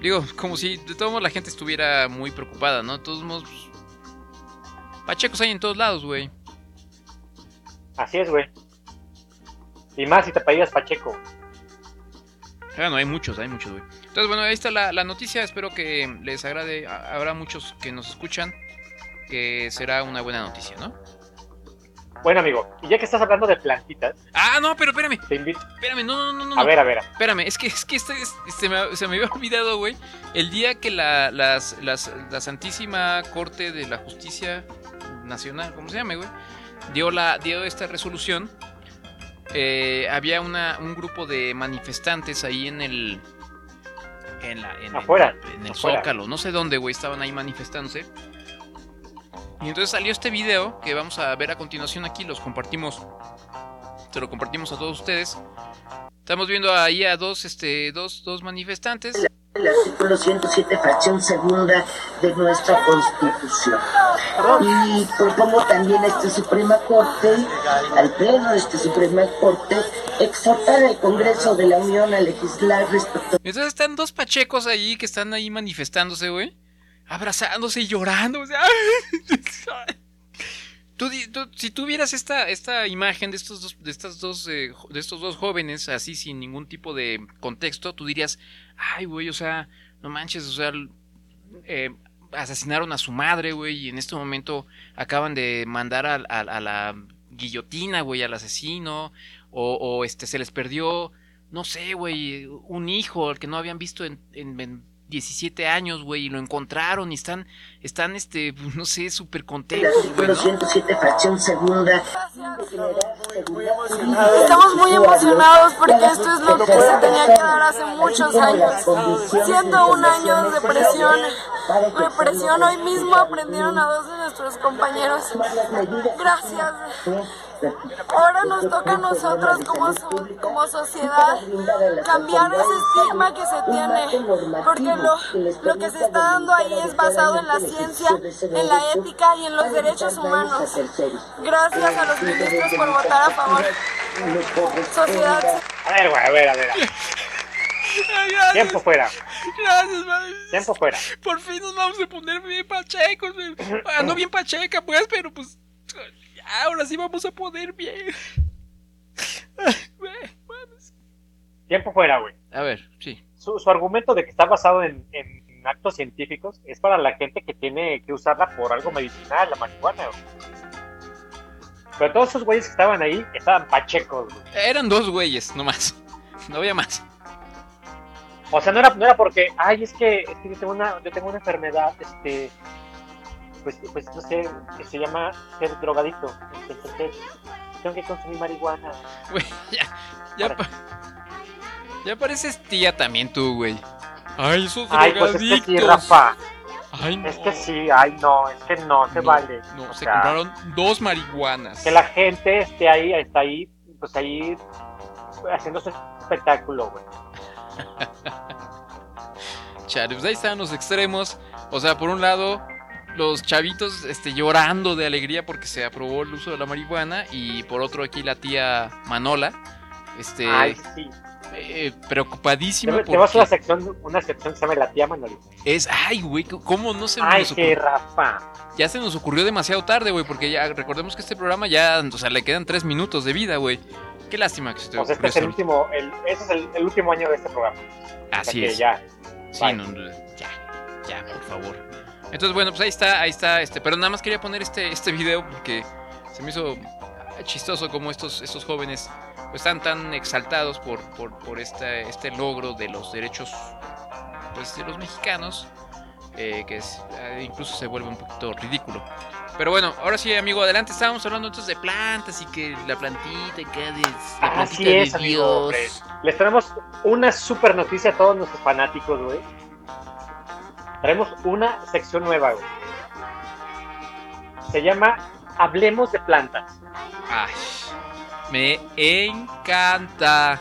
Digo, como si de todos modos la gente estuviera muy preocupada, ¿no? De todos modos. pues, Pachecos hay en todos lados, güey. Así es, güey. Y más si te pedías Pacheco. Bueno, hay muchos, hay muchos, güey. Entonces, bueno, ahí está la, la noticia. Espero que les agrade. Ha- Habrá muchos que nos escuchan. Que será una buena noticia, ¿no? Bueno, amigo, y ya que estás hablando de plantitas, Ah, no, pero espérame. te invito. Espérame, no, no, no, no. A ver, a ver. Espérame, es que, es que este es- se, me, se me había olvidado, güey. El día que la, las, las- la Santísima Corte de la Justicia Nacional, ¿cómo se llama, güey? Dio, la, dio esta resolución. eh, había una, un grupo de manifestantes ahí en el. En, la, en, Afuera, en el afuera. Zócalo, no sé dónde, güey, estaban ahí manifestándose. Y entonces salió este video que vamos a ver a continuación aquí, los compartimos. Se lo compartimos a todos ustedes. Estamos viendo ahí a dos, este, dos, dos manifestantes. el artículo 107, fracción segunda de nuestra Constitución. Y propongo también a esta Suprema Corte, al Pleno de esta Suprema Corte, exhortar al Congreso de la Unión a legislar respecto Entonces están dos pachecos ahí que están ahí manifestándose, güey. Abrazándose y llorando. o sea, Tú, tú- si tú vieras esta, esta imagen de estos dos, de estas dos, eh, de estos dos jóvenes, así sin ningún tipo de contexto, tú dirías, ay, güey, o sea, no manches, o sea, eh, asesinaron a su madre, güey, y en este momento acaban de mandar a, a- a la guillotina, güey, al asesino, o, o, este, se les perdió, no sé, güey, un hijo al que no habían visto en, en- en 17 años, güey, y lo encontraron y están, están, este, no sé, súper contentos, güey, ¿no? 107, fracción segunda. Estamos muy emocionados porque esto es lo que se tenía que dar hace muchos años. Siendo un año de represión, represión, hoy mismo aprendieron a dos de nuestros compañeros. Gracias. Ahora nos toca a nosotros como, so- como sociedad cambiar ese estigma que se tiene, porque lo, lo que se está dando ahí es basado en la ciencia, en la ética y en los derechos humanos. Gracias a los ministros por votar a favor. Sociedad. A ver, güey, a ver, a ver. Tiempo fuera. Gracias, madre. Tiempo fuera. Por fin nos vamos a poner bien pachecos, no bien pacheca, pues, pero pues. Ahora sí vamos a poder bien. Ay, güey, mames. Tiempo fuera, güey. A ver, sí. Su, su argumento de que está basado en, en actos científicos es para la gente que tiene que usarla por algo medicinal, la marihuana, güey. Pero todos esos güeyes que estaban ahí estaban pachecos, güey. Eran dos güeyes, no más. No había más. O sea, no era, no era porque, ay, es que, es que yo, tengo una, yo tengo una enfermedad, este, pues, pues no sé, que se llama ser drogadicto. Entonces, tengo que consumir marihuana. Güey, ya. Ya, pa- ya pareces tía también tú, güey. Ay, esos Ay, pues es que sí, drogadictos. Rafa. Ay, no. Es que sí, ay, no, es que no se No, vale. No, O se sea, compraron dos marihuanas. Que la gente esté ahí, está ahí, pues ahí, haciendo su espectáculo, güey. Chale, pues ahí están los extremos. O sea, por un lado, los chavitos este, llorando de alegría porque se aprobó el uso de la marihuana. Y por otro, aquí la tía Manola. Este, Ay, sí. eh, preocupadísima Te, vas a una sección, una sección que se llama La Tía Manolita. es. Ay, güey, ¿cómo no se Ay, nos que ocurrió? Rafa. Ya se nos ocurrió demasiado tarde, güey, porque ya recordemos que este programa ya, o sea, le quedan tres minutos de vida, güey. Qué lástima que se te Pues este es el último, el, ese es el, el último año de este programa. Así que es. ya. Sí, Bye. no, no, ya, ya, por favor. Entonces, bueno, pues ahí está, ahí está, este, pero nada más quería poner este, este video porque se me hizo chistoso como estos, estos jóvenes pues, están tan exaltados por, por, por este, este logro de los derechos pues, de los mexicanos, eh, que es, eh, incluso se vuelve un poquito ridículo. Pero bueno, ahora sí, amigo, adelante. Estábamos hablando entonces de plantas y que la plantita, que de, la plantita Así de es, amigo. Dios. Les traemos una super noticia a todos nuestros fanáticos, güey. Traemos una sección nueva, güey. Se llama Hablemos de plantas. Ay, me encanta.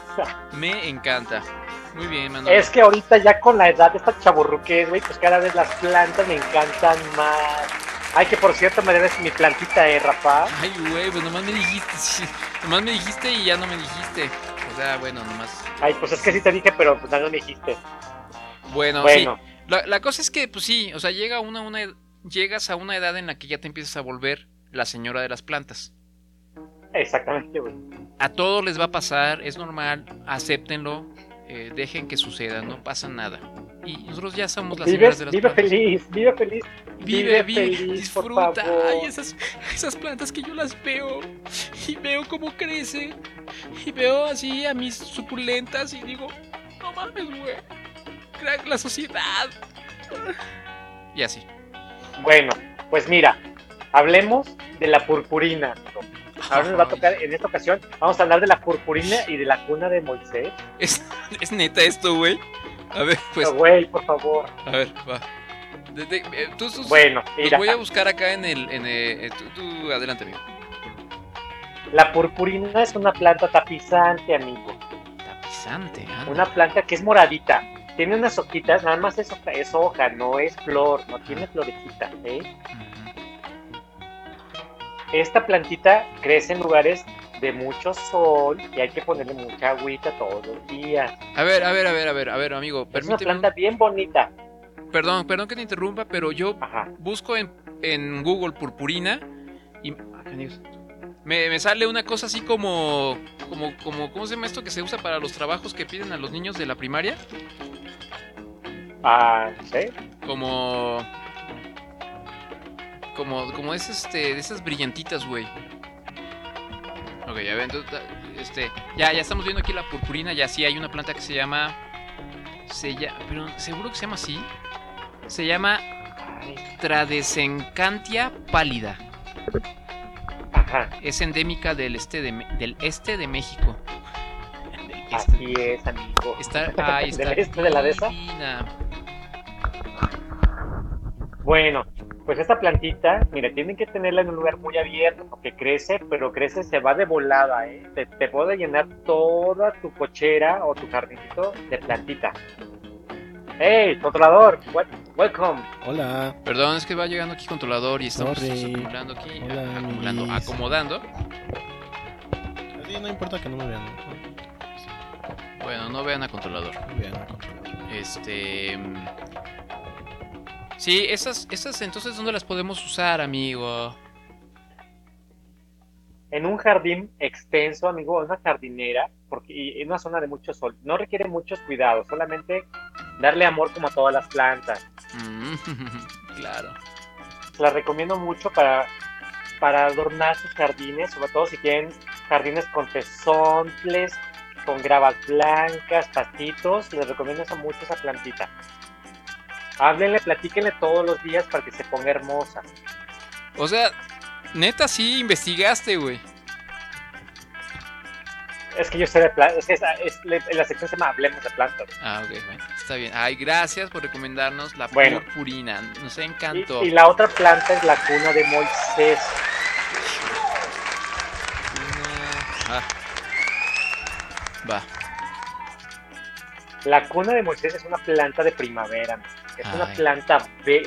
Me encanta. Muy bien, Manuel. Es que ahorita ya con la edad de esta chaburruquez, güey, pues cada vez las plantas me encantan más. Ay, que por cierto me debes mi plantita, eh, Rafa. Ay, güey, pues nomás me dijiste. nomás me dijiste y ya no me dijiste. O ah, bueno, nomás. Ay, pues es que sí te dije, pero pues no me dijiste. Bueno, Bueno. sí. La, la cosa es que, pues sí, o sea, llega una, una, llegas a una edad en la que ya te empiezas a volver la señora de las plantas. Exactamente, güey. A todos les va a pasar, es normal, acéptenlo, eh, dejen que suceda, no pasa nada. Y nosotros ya somos las Vive, señoras de las vive plantas. feliz, vive feliz. Vive, vive, feliz, por disfruta. favor. Ay, esas, esas plantas que yo las veo y veo cómo crecen. Y veo así a mis suculentas y digo, no mames, güey. Crack la sociedad. Y así. Bueno, pues mira, hablemos de la purpurina. Ahora nos va a tocar, en esta ocasión, vamos a hablar de la purpurina y de la cuna de Moisés. Es, es neta esto, güey. A ver, pues. Pero, Güey, por favor. A ver, va. De- de- eh, tú, tú- Bueno, mira. voy a buscar acá en el. En el- eh, tú, tú, adelante, amigo. La purpurina es una planta tapizante, amigo. Tapizante, anda. Una planta que es moradita. Tiene unas hojitas, nada más es hoja, es hoja, no es flor, no tiene florecita. ¿eh? Esta plantita crece en lugares de mucho sol y hay que ponerle mucha agüita todos los días. A ver, a ver, a ver, a ver, a ver, amigo. Es una Permíteme. un- planta bien bonita. Perdón, perdón que te interrumpa, pero yo busco en, en Google purpurina y ah, me, me sale una cosa así como, como, como, ¿cómo se llama esto que se usa para los trabajos que piden a los niños de la primaria? Ah, sé. Como, como, como es este, de esas brillantitas, güey. Ok, ya ven, este, ya, ya estamos viendo aquí la purpurina, ya sí hay una planta que se llama, se llama, pero seguro que se llama así, se llama Tradesencantia pálida. Ajá. Es endémica del este de, del este de México. Así es, amigo. Está, ahí está. ¿Del este de la dehesa? divina. Bueno, pues esta plantita, mira, tienen que tenerla en un lugar muy abierto porque crece, pero crece, se va de volada, ¿eh? Te, te puede llenar toda tu cochera o tu jardincito de plantita. ¡Hey, controlador! What- welcome. Hola. Perdón, es que va llegando aquí controlador y estamos Sorry. acumulando aquí, Hola, acumulando, amiguis. acomodando. Sí, no importa que no me vean. Bueno, no vean a controlador. No vean a controlador. Este. Sí, esas, esas entonces, ¿dónde las podemos usar, amigo? En un jardín extenso, amigo, una jardinera, porque y en una zona de mucho sol. No requiere muchos cuidados, solamente darle amor como a todas las plantas. Mm, claro. la recomiendo mucho para, para adornar sus jardines, sobre todo si tienen jardines con tezontles, con gravas blancas, pastitos, les recomiendo mucho esa plantita. Háblenle, platíquenle todos los días para que se ponga hermosa. O sea, neta, sí investigaste, güey. Es que yo sé de plantas, es la sección se llama Hablemos de plantas. Ah, ok, bueno, está bien. Ay, gracias por recomendarnos la Bueno. purpurina. Nos Y, encantó. y la otra planta es la cuna de Moisés. Ah. Va. La cuna de Moisés es una planta de primavera. Es una planta,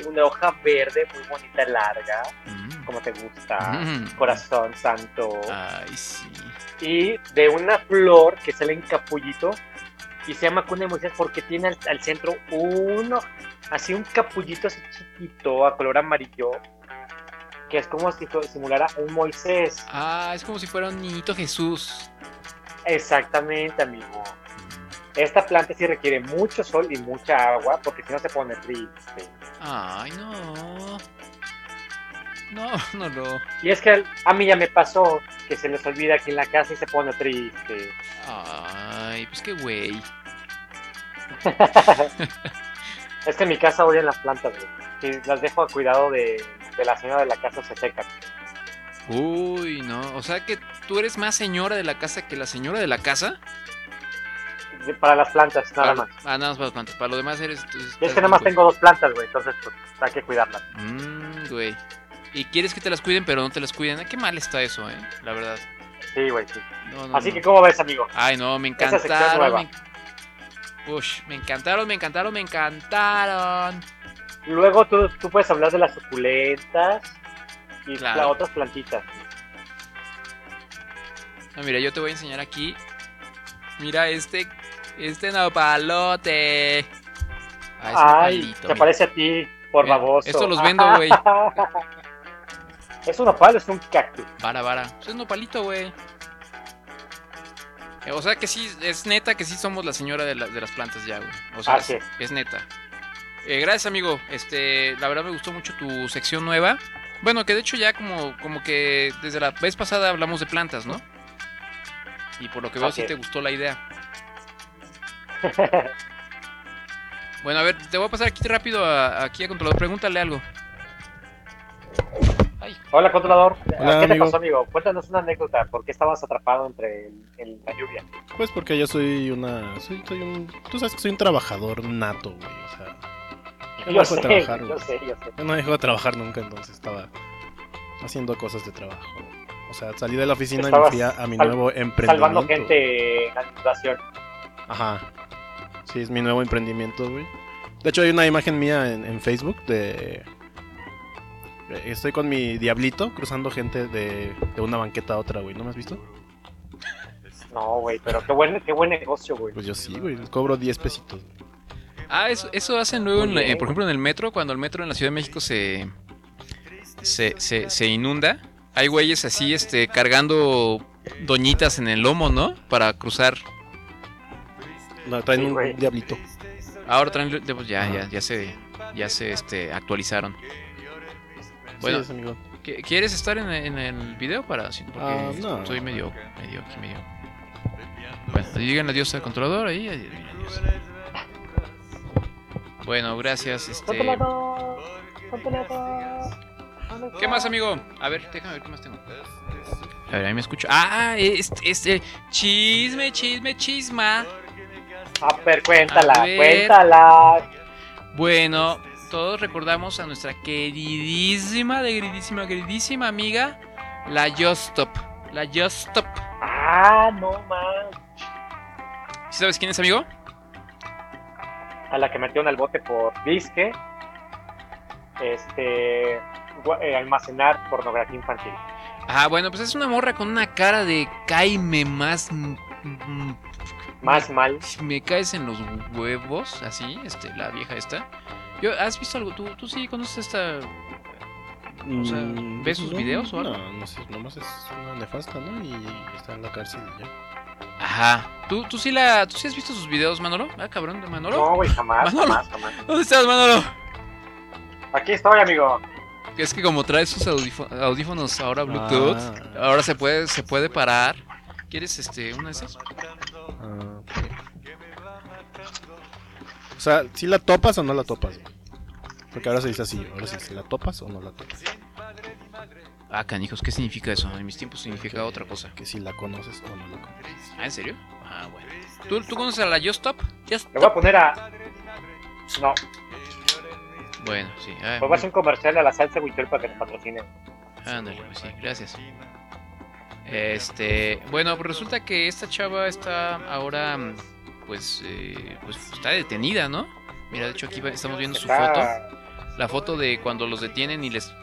una hoja verde muy bonita, larga, Mm. como te gusta, Mm. corazón santo. Ay, sí. Y de una flor que sale en capullito y se llama cuna de Moisés porque tiene al, al centro uno, así un capullito así chiquito, a color amarillo, que es como si simulara un Moisés. Ah, es como si fuera un niñito Jesús. Exactamente, amigo. Esta planta sí requiere mucho sol y mucha agua porque si no se pone triste. Ay, no. No, no, no. Y es que a mí ya me pasó que se les olvida aquí en la casa y se pone triste. Ay, pues qué güey. Es que en mi casa odian las plantas, güey. Si las dejo a cuidado de, de la señora de la casa se secan. Uy, no. O sea que tú eres más señora de la casa que la señora de la casa. Para las plantas, nada Para- más. Ah, nada más para las plantas. Para lo demás eres. Y es que nada más tengo dos plantas, güey. Entonces, pues, hay que cuidarlas. pues. Mm, güey. Y quieres que te las cuiden, pero no te las cuiden. Qué mal está eso, eh. La verdad. Sí, güey, sí. No, no, Así no. que, ¿cómo ves, amigo? Ay, no, me encantaron. Me... Me encantaron, me encantaron, me encantaron. Luego tú, tú puedes hablar de las suculentas y Claro. las otras plantitas. No, mira, yo te voy a enseñar aquí Mira este, este nopalote. Ah, es Ay, mira. parece a ti, por baboso. esto los vendo, güey. ¿Es un nopal o es un cactus? Vara, vara. Pues es nopalito, güey. Eh, O sea que sí, es neta que sí somos la señora de, la- de las plantas ya, güey. O sea, es. es neta. Eh, gracias, amigo. Este, la verdad me gustó mucho tu sección nueva. Bueno, que de hecho ya como, como que desde la vez pasada hablamos de plantas, ¿no? Y por lo que veo Así sí es. te gustó la idea. Bueno, a ver, te voy a pasar aquí rápido a, aquí a controlador. Pregúntale algo. Hola, controlador. Hola, ¿Qué te pasó, amigo? Cuéntanos una anécdota. ¿Por qué estabas atrapado entre el- el- la lluvia? Pues porque yo soy una. Soy, soy un. Tú sabes que soy un trabajador nato, güey. O sea. Yo no sé, trabajar, yo güey. sé, yo sé. Yo no dejo de trabajar nunca, entonces estaba haciendo cosas de trabajo. O sea, salí de la oficina y me fui a, a mi sal- nuevo Salvando emprendimiento. gente en la. Ajá. Sí, es mi nuevo emprendimiento, güey. De hecho, hay una imagen mía en, en Facebook de. Estoy con mi diablito cruzando gente de, de una banqueta a otra, güey. ¿No me has visto? No, güey, pero qué buen, qué buen negocio, güey. Pues yo sí, güey. Cobro 10 pesitos. Ah, eso, eso hacen luego, en eh, por ejemplo, en el metro, cuando el metro en la Ciudad de México se, se, se, se inunda. Hay güeyes así, este, cargando doñitas en el lomo, ¿no? Para cruzar. No, traen Sí, un güey. diablito. Ahora traen, pues ya, ya, ya se, ya se, este, actualizaron. Sí, Bueno, es amigo. ¿qui- ¿quieres estar en, en el video para, sí, porque Ah, no. estoy medio, medio, aquí medio. Bueno, digan adiós al controlador ahí, adiós, adiós. Bueno, gracias, este. Controlador, controlador. ¿Qué más, amigo? A ver, déjame ver qué más tengo. A ver, ahí me escucho. Ah, este, este chisme, chisme, chisma. A ver, cuéntala, A ver. cuéntala. Bueno, todos recordamos a nuestra queridísima, de queridísima, queridísima amiga, la Justop. La Justop. Ah, no. ¿Sí sabes quién es, amigo? A la que metieron al bote por disque. Este. Eh, almacenar pornografía infantil. Ah, bueno, pues es una morra con una cara de caime más. mm, mm, Más mal. Me caes en los huevos, así, este, la vieja esta. Yo, ¿Has visto algo? ¿Tú, tú sí conoces esta O sea, Mm, ¿ves sus no, videos o algo? No, no sé, nomás es una nefasta, ¿no? Y está en la cárcel y ya. Ajá. ¿Tú, tú sí la, tú sí has visto sus videos, Manolo? Ah, cabrón, de Manolo. No, güey, jamás, Manolo. jamás, jamás. ¿Dónde estás, Manolo? Aquí estoy, amigo. Que es que como trae sus audífo- audífonos ahora Bluetooth, Ah. ahora se puede, se puede parar. ¿Quieres este una de esas? Ah. O sea, ¿si la topas o no la topas? Porque ahora se dice así, ahora sí, ¿si la topas o no la topas? Ah, canijos, ¿qué significa eso? En mis tiempos significa otra cosa. Que si la conoces o no la conoces. Ah, ¿en serio? Ah, bueno. ¿Tú, tú conoces a la Justop? Just Le voy a poner a. No, Bueno, sí. ah, pues voy a hacer un comercial a la salsa Huichol para que nos patrocine. Ándale, pues sí, gracias. Este, bueno, pues resulta que esta chava está ahora, pues, eh, pues está detenida, ¿no? Mira, de hecho aquí estamos viendo su foto, la foto de cuando los detienen y les,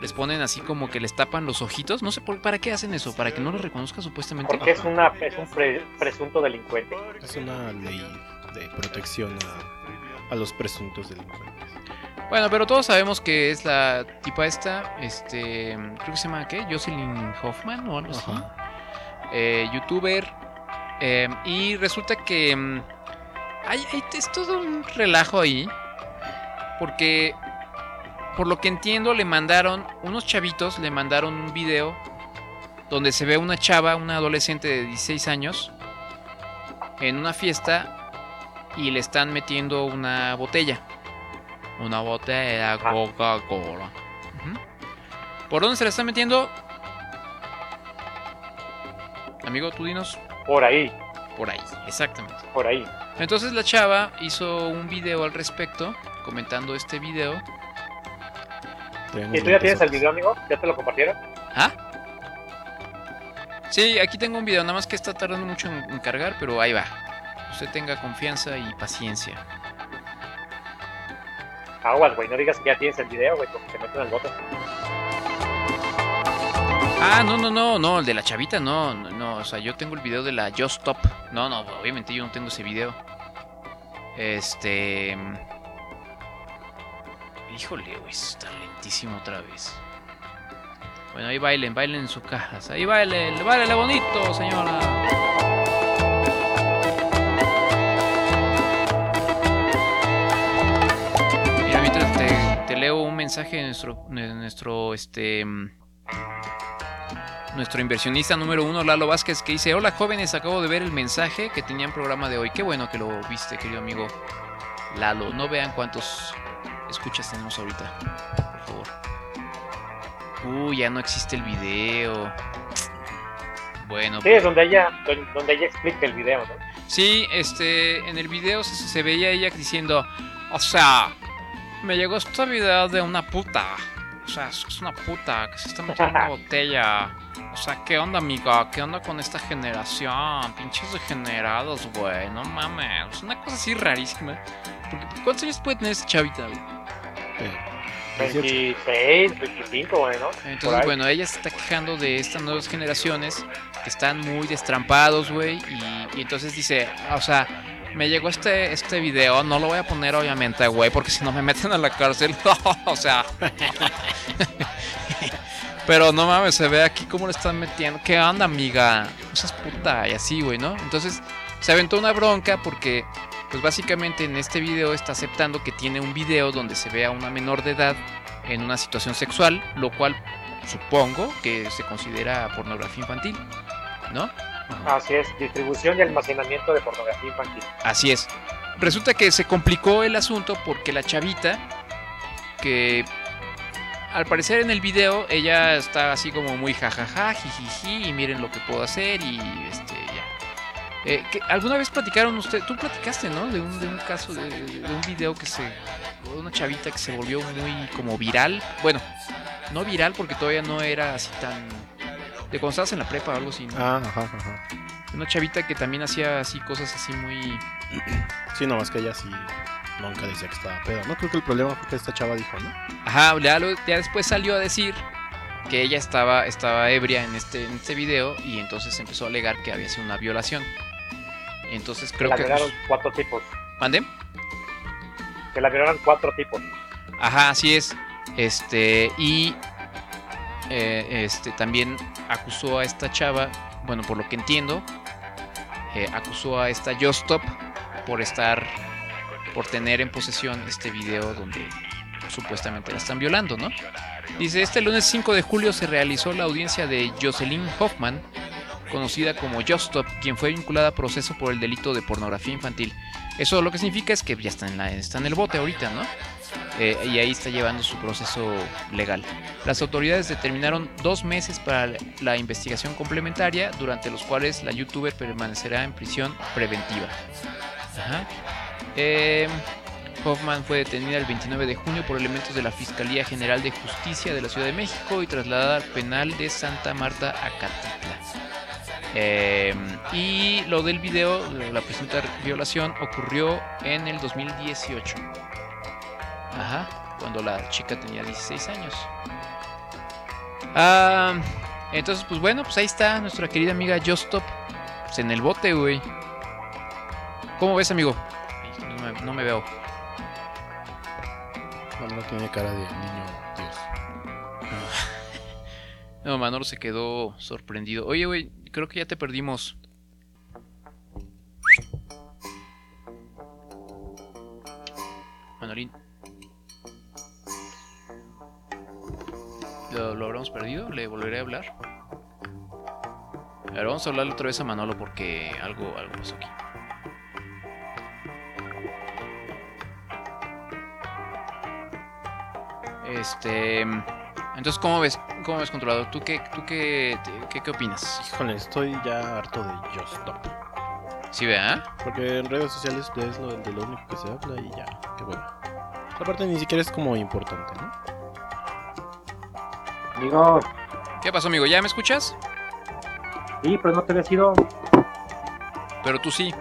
les ponen así como que les tapan los ojitos. No sé por para qué hacen eso, para que no los reconozca supuestamente. Porque es, una, es un pre- presunto delincuente. Es una ley de protección a, a los presuntos delincuentes. Bueno, pero todos sabemos que es la tipa esta, este, creo que se llama, ¿qué? Jocelyn Hoffman o algo así. Eh, youtuber. eh, y resulta que mm, hay, hay- es todo un relajo ahí. Porque, por lo que entiendo, le mandaron, unos chavitos le mandaron un video donde se ve una chava, una adolescente de 16 años, en una fiesta y le están metiendo una botella. Una botella de Coca-Cola. ¿Por dónde se la están metiendo? Amigo, tú dinos. Por ahí, Por ahí, exactamente. por ahí. Entonces la chava hizo un video al respecto, comentando este video. ¿Y tú ya tienes el video, amigo? ¿Ya te lo compartieron? ¿Ah? Sí, aquí tengo un video, nada más que está tardando mucho en, en cargar, pero ahí va. Usted tenga confianza y paciencia. Aguas, güey, no digas que ya tienes el video, güey, porque te meten al bote. Ah, no, no, no, no, el de la chavita, no, no, no, o sea, yo tengo el video de la Just Stop, No, no, obviamente yo no tengo ese video. Este. Híjole, güey, está lentísimo otra vez. Bueno, ahí bailen, bailen en sus cajas. Ahí bailen, bailen bonito, señora. Leo un mensaje de nuestro, de nuestro, este, nuestro inversionista número uno, Lalo Vázquez, que dice, hola jóvenes, acabo de ver el mensaje que tenían programa de hoy. Qué bueno que lo viste, querido amigo Lalo. No vean cuántos escuchas tenemos ahorita, por favor. Uy, ya no existe el video. Bueno, Sí, es donde ella, don- donde ella explica el video, ¿no? Sí, este, en el video se, se veía ella diciendo, o sea, me llegó esta video de una puta. O sea, es una puta que se está metiendo una botella. O sea, ¿qué onda, amiga? ¿Qué onda con esta generación? Pinches degenerados, güey. No mames. Es una cosa así rarísima. Porque, ¿Cuántos años puede tener esta chavita, güey? 26, 25, bueno. por Entonces, bueno, ella se está quejando de estas nuevas generaciones que están muy destrampados, güey. Y, y entonces dice, o sea, me llegó este, este video, no lo voy a poner obviamente, güey, porque si no me meten a la cárcel. o sea. Pero no mames, se ve aquí cómo le están metiendo. ¿Qué onda, amiga? No seas puta y así, güey, ¿no? Entonces se aventó una bronca porque, pues básicamente en este video está aceptando que tiene un video donde se ve a una menor de edad en una situación sexual, lo cual supongo que se considera pornografía infantil, ¿no? Así es, distribución y almacenamiento de pornografía infantil. Así es. Resulta que se complicó el asunto porque la chavita, que al parecer en el video ella está así como muy jajaja, jijiji, y miren lo que puedo hacer y este ya. Eh, ¿Alguna vez platicaron usted? Tú platicaste, ¿no? De un, de un caso, de, de un video que se... de una chavita que se volvió muy como viral. Bueno, no viral porque todavía no era así tan... De cuando estabas en la prepa o algo así, ¿no? Ah, ajá, ajá. Una chavita que también hacía así cosas así muy... Sí, no, más que ella sí nunca decía que estaba pedo. No creo que el problema fue que esta chava dijo, ¿no? Ajá, ya, lo- ya después salió a decir que ella estaba, estaba ebria en este, en este video y entonces empezó a alegar que había sido una violación. Entonces creo la que... violaron cuatro tipos. ¿Mande? Que la violaron cuatro tipos. Ajá, así es. Este, y eh, este también acusó a esta chava, bueno, por lo que entiendo, eh, acusó a esta Justop por estar, por tener en posesión este video donde supuestamente la están violando, ¿no? Dice, este lunes 5 de julio se realizó la audiencia de Jocelyn Hoffman, conocida como Justop, quien fue vinculada a proceso por el delito de pornografía infantil. Eso lo que significa es que ya está en, la, está en el bote ahorita, ¿no? Eh, y ahí está llevando su proceso legal. Las autoridades determinaron dos meses para la investigación complementaria, durante los cuales la youtuber permanecerá en prisión preventiva. Ajá. Eh, Hoffman fue detenida el 29 de junio por elementos de la Fiscalía General de Justicia de la Ciudad de México y trasladada al penal de Santa Marta, Acatitla. Eh, y lo del video, la presunta violación, ocurrió en el 2018. Ajá, cuando la chica tenía 16 años. Ah, entonces, pues bueno, pues ahí está nuestra querida amiga Justop. Pues en el bote, güey. ¿Cómo ves, amigo? No me, no me veo. No, no tiene cara de niño Dios. No, Manolo se quedó sorprendido. Oye, güey, creo que ya te perdimos. Manolín. ¿Lo, lo habremos perdido? ¿Le volveré a hablar? A ver, vamos a hablarle otra vez a Manolo porque algo, algo pasó aquí. Este. Entonces, ¿cómo ves, cómo ves controlador? ¿Tú qué, tú qué, qué, qué opinas? Híjole, estoy ya harto de Just Stop. Sí, vea. Porque en redes sociales es lo, de lo único que se habla y ya, qué bueno. Aparte ni siquiera es como importante, ¿no? Amigo, ¿Qué pasó, amigo? ¿Ya me escuchas? sí, pero no te había ido. Pero tú sí.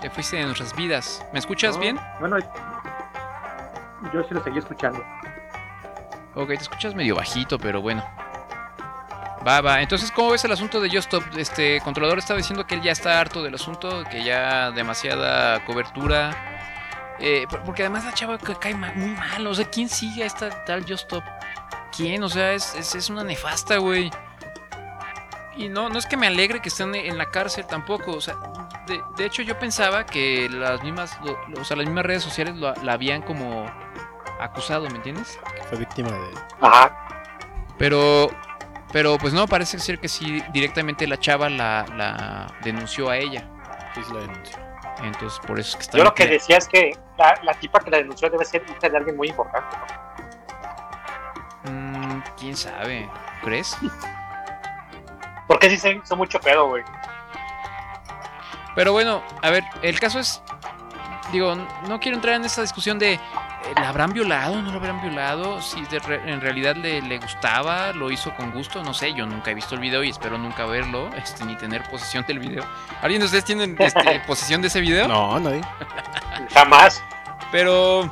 Te fuiste de nuestras vidas. ¿Me escuchas No, bien? Bueno, yo sí lo seguí escuchando. Ok, te escuchas medio bajito, pero bueno. Va, va. Entonces, ¿cómo ves el asunto de Just Stop? Este controlador estaba diciendo que él ya está harto del asunto, que ya demasiada cobertura. Eh, por- porque además la chava que cae muy mal. O sea, ¿quién sigue a esta tal Just Stop? ¿Quién? O sea, es, es, es una nefasta, güey. Y no, no es que me alegre que estén en la cárcel tampoco. O sea, de, de hecho yo pensaba que las mismas, lo- lo- o sea, las mismas redes sociales lo- la habían como acusado, ¿me entiendes? Fue víctima de. Ajá. Pero, pero pues no, parece ser que sí, directamente la chava la, la denunció a ella. Sí, sí la denunció. Entonces, por eso es que está Yo lo que decía es que la, la tipa que la denunció debe ser hija de alguien muy importante. ¿no? Mm, ¿Quién sabe? ¿Crees? Porque sí se hizo mucho pedo, güey. Pero bueno, a ver, el caso es. Digo, no quiero entrar en esa discusión de. eh, ¿La habrán violado? ¿No lo habrán violado? Si de re- en realidad le, le gustaba, lo hizo con gusto, no sé. Yo nunca he visto el video y espero nunca verlo, este, ni tener posesión del video. ¿Alguien de ustedes tiene este, posesión de ese video? No, nadie. Jamás. Pero.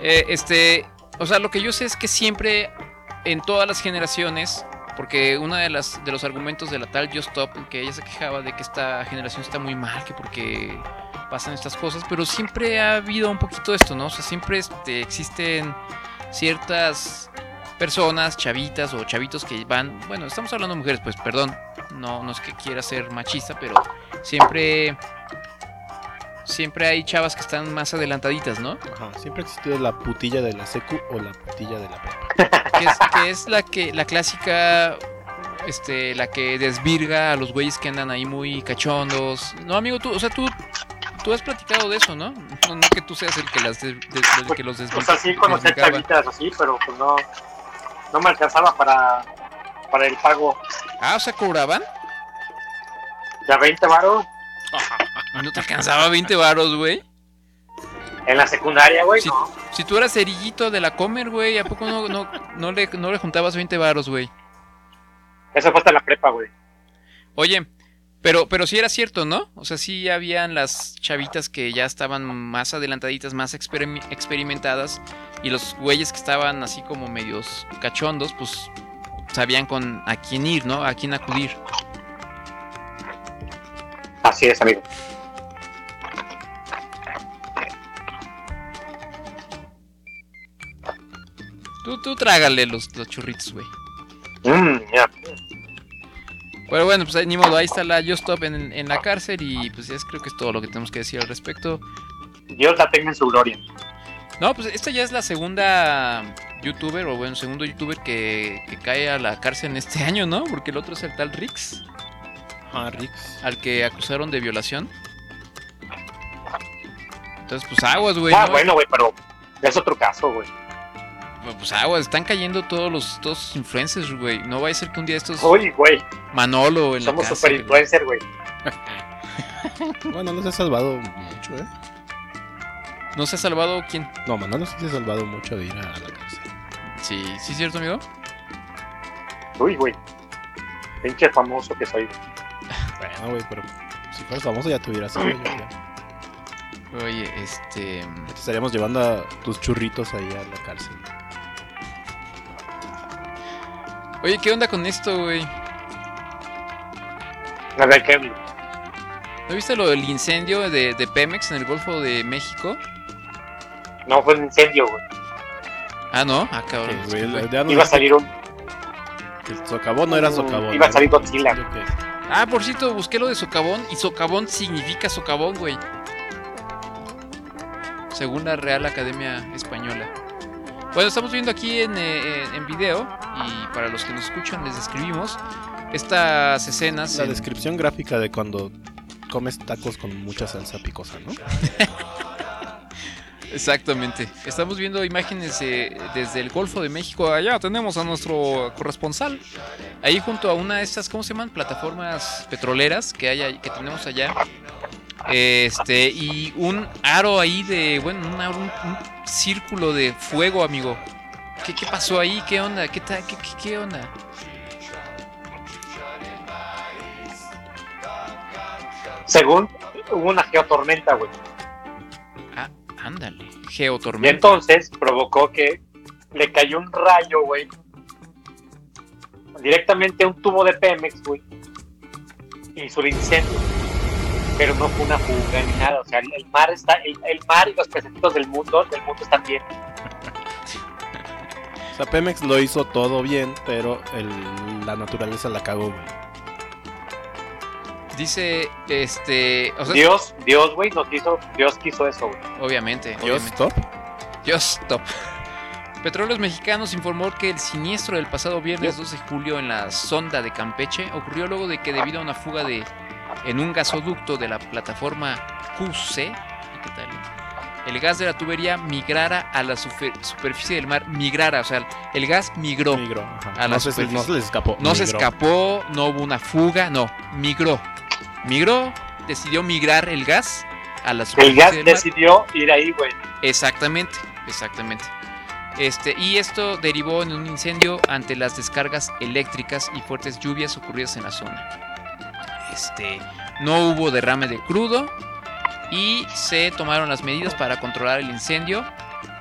eh, este. O sea, lo que yo sé es que siempre, en todas las generaciones. Porque uno de, las, de los argumentos de la tal Just Stop, que ella se quejaba de que esta generación está muy mal, que porque pasan estas cosas, pero siempre ha habido un poquito esto, ¿no? O sea, siempre este, existen ciertas personas, chavitas o chavitos que van, bueno, estamos hablando de mujeres, pues perdón, no, no es que quiera ser machista, pero siempre siempre hay chavas que están más adelantaditas, ¿no? Ajá, siempre ha existido la putilla de la secu o la putilla de la prepa. Que es, que es la que la clásica este la que desvirga a los güeyes que andan ahí muy cachondos. No, amigo, tú, o sea, tú tú has platicado de eso, ¿no? No, no que tú seas el que las el que los O desvirga. sea, sí conocí a chavitas así, pero pues no, no me alcanzaba para, para el pago. Ah, o sea, cobraban. De a 20 varos ¿Y no te alcanzaba 20 varos, güey? en la secundaria, güey. Si, no. si tú eras cerillito de la comer, güey, ¿a poco no, no, no, le, no le juntabas 20 varos, güey? Eso fue hasta la prepa, güey. Oye, pero, pero sí era cierto, ¿no? O sea, sí habían las chavitas que ya estaban más adelantaditas, más experim- experimentadas, y los güeyes que estaban así como medios cachondos, pues sabían con a quién ir, ¿no? A quién acudir. Así es, amigo. Tú, tú trágale los, los churritos, güey. Mm, ya. Pero bueno, pues ahí, ni modo, ahí está la Just Stop en, en la cárcel y pues ya es, creo que es todo lo que tenemos que decir al respecto. Dios la tenga en su gloria. No, pues esta ya es la segunda youtuber, o bueno, segundo youtuber que, que cae a la cárcel en este año, ¿no? Porque el otro es el tal Rix, Ah, Rix. al que acusaron de violación. Entonces, pues aguas, güey. ah, ¿no? bueno, güey, pero es otro caso, güey. Pues aguas, están cayendo todos los todos influencers, güey. No vaya a ser que un día estos Uy, güey, Manolo en somos la super cárcel, influencer, güey. Bueno, no se ha salvado mucho, ¿eh? ¿No se ha salvado quién? No, Manolo sí se ha salvado mucho de ir a la cárcel. Sí, sí es cierto, amigo. Uy, güey. Pinche famoso que soy. Bueno, güey, pero si fueras famoso ya te hubieras ido. ya, ya. Oye, este te estaríamos llevando a tus churritos ahí a la cárcel. Oye, ¿qué onda con esto, güey? A ver, ¿qué? ¿No viste lo del incendio de, de Pemex en el Golfo de México? No, fue un incendio, güey. Ah, no, ah, cabrón. Sí, güey, no Iba a salir un... El socavón no era socavón. Iba a ¿no? salir Godzilla. Ah, por cierto, busqué lo de socavón y socavón significa socavón, güey. Según la Real Academia Española. Bueno, estamos viendo aquí en, eh, en video y para los que nos escuchan les describimos estas escenas. La en- descripción gráfica de cuando comes tacos con mucha salsa picosa, ¿no? Exactamente. Estamos viendo imágenes eh, desde el Golfo de México. Allá tenemos a nuestro corresponsal. Ahí junto a una de estas, ¿cómo se llaman? Plataformas petroleras que hay que tenemos allá. Este, y un aro ahí de, bueno, un, aro- un- un círculo de fuego, amigo. ¿Qué, qué pasó ahí? ¿Qué onda? ¿Qué, ta- qué, qué- qué onda? Según hubo una geotormenta, güey. Ah, ándale. Y Geotormenta. entonces provocó que le cayó un rayo, güey. directamente a un tubo de Pemex, güey. Hizo el incendio. Pero no fue una fuga ni nada. O sea, el, el mar está, el, el mar y los pececitos del mundo, del mundo están bien. O sea, Pemex lo hizo todo bien, pero el- la naturaleza la cagó, güey. Dice, este... O sea, Dios, Dios, güey, nos hizo, Dios quiso eso, güey. Obviamente, Dios, obviamente. stop. Dios, stop. Petróleos Mexicanos informó que el siniestro del pasado viernes 12 de julio en la sonda de Campeche ocurrió luego de que debido a una fuga de en un gasoducto de la plataforma QC, ¿qué tal? El gas de la tubería migrara a la superficie del mar, migrara, o sea, el gas migró. Migró, ajá. A la no, se, superficie. no se les escapó. No se escapó, no hubo una fuga, no, migró. Migró, decidió migrar el gas a la El superficie gas del mar. decidió ir ahí, güey. Exactamente, exactamente. Este, y esto derivó en un incendio ante las descargas eléctricas y fuertes lluvias ocurridas en la zona. Este, no hubo derrame de crudo y se tomaron las medidas para controlar el incendio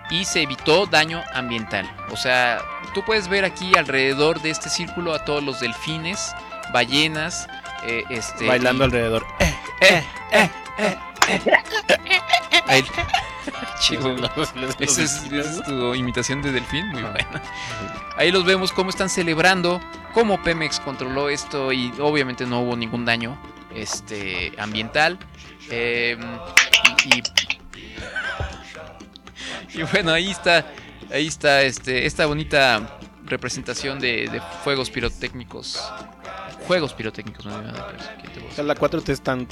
y se evitó daño ambiental. O sea, tú puedes ver aquí alrededor de este círculo a todos los delfines, ballenas, eh, este, Bailando y- alrededor. eh, eh, Ahí- Chico, Los- los- esa es, tu imitación de delfín, muy buena. Ahí los vemos cómo están celebrando, cómo Pemex controló esto y obviamente no hubo ningún daño este, ambiental. Eh, y, y- y bueno, ahí está, ahí está este, esta bonita representación de, de fuegos pirotécnicos. Juegos pirotécnicos, no pero ¿quién te O gusta? sea, la 4T es tan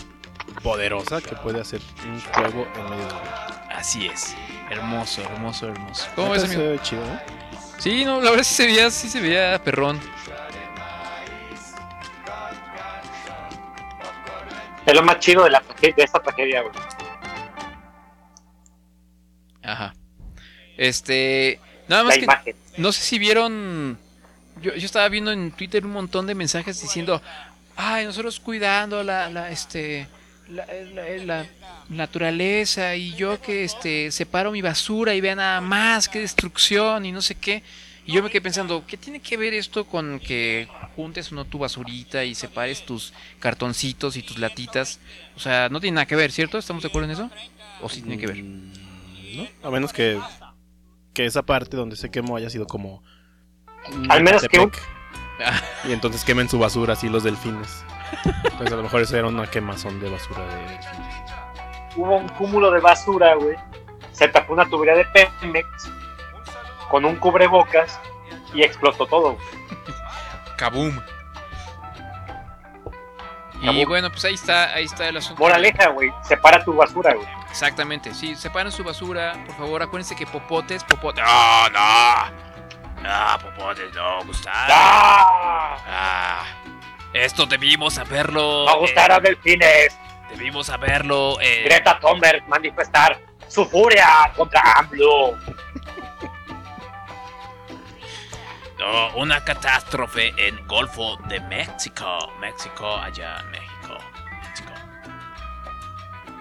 poderosa que puede hacer un juego en medio de la Así es. Hermoso, hermoso, hermoso. ¿Cómo ves, amigo? se ve chido, ¿eh? Sí, no, la verdad sí se veía, sí se veía perrón. Es lo más chido de, la, de esta tragedia, güey. Ajá. Este. Nada más La que. imagen. No sé si vieron. Yo, yo estaba viendo en Twitter un montón de mensajes diciendo. Ay, nosotros cuidando la, la este. La, la- la naturaleza y yo que este separo mi basura y vea nada más qué destrucción y no sé qué. Y yo me quedé pensando, ¿qué tiene que ver esto con que juntes uno tu basurita y separes tus cartoncitos y tus latitas? O sea, no tiene nada que ver, ¿cierto? ¿Estamos de acuerdo en eso? ¿O sí tiene que ver? ¿no? A menos que, que esa parte donde se quemó haya sido como. Al menos que. Y entonces quemen su basura así los delfines. Entonces a lo mejor eso era una quemazón de basura de. Hubo un cúmulo de basura, güey. Se tapó una tubería de Pemex con un cubrebocas y explotó todo. Kaboom. Y bueno, pues ahí está, ahí está el asunto. Moraleja, güey. Separa tu basura, güey. Exactamente, sí, separen su basura, por favor, acuérdense que popotes, popotes. No, no. No, popotes, no, Gustavo. ¡Ah! Ah, esto debimos saberlo. Va a gustar a eh, delfines. debimos saberlo. eh, Greta Thunberg manifestar su furia contra AMLO. no, una catástrofe en Golfo de México. México, allá en México. México.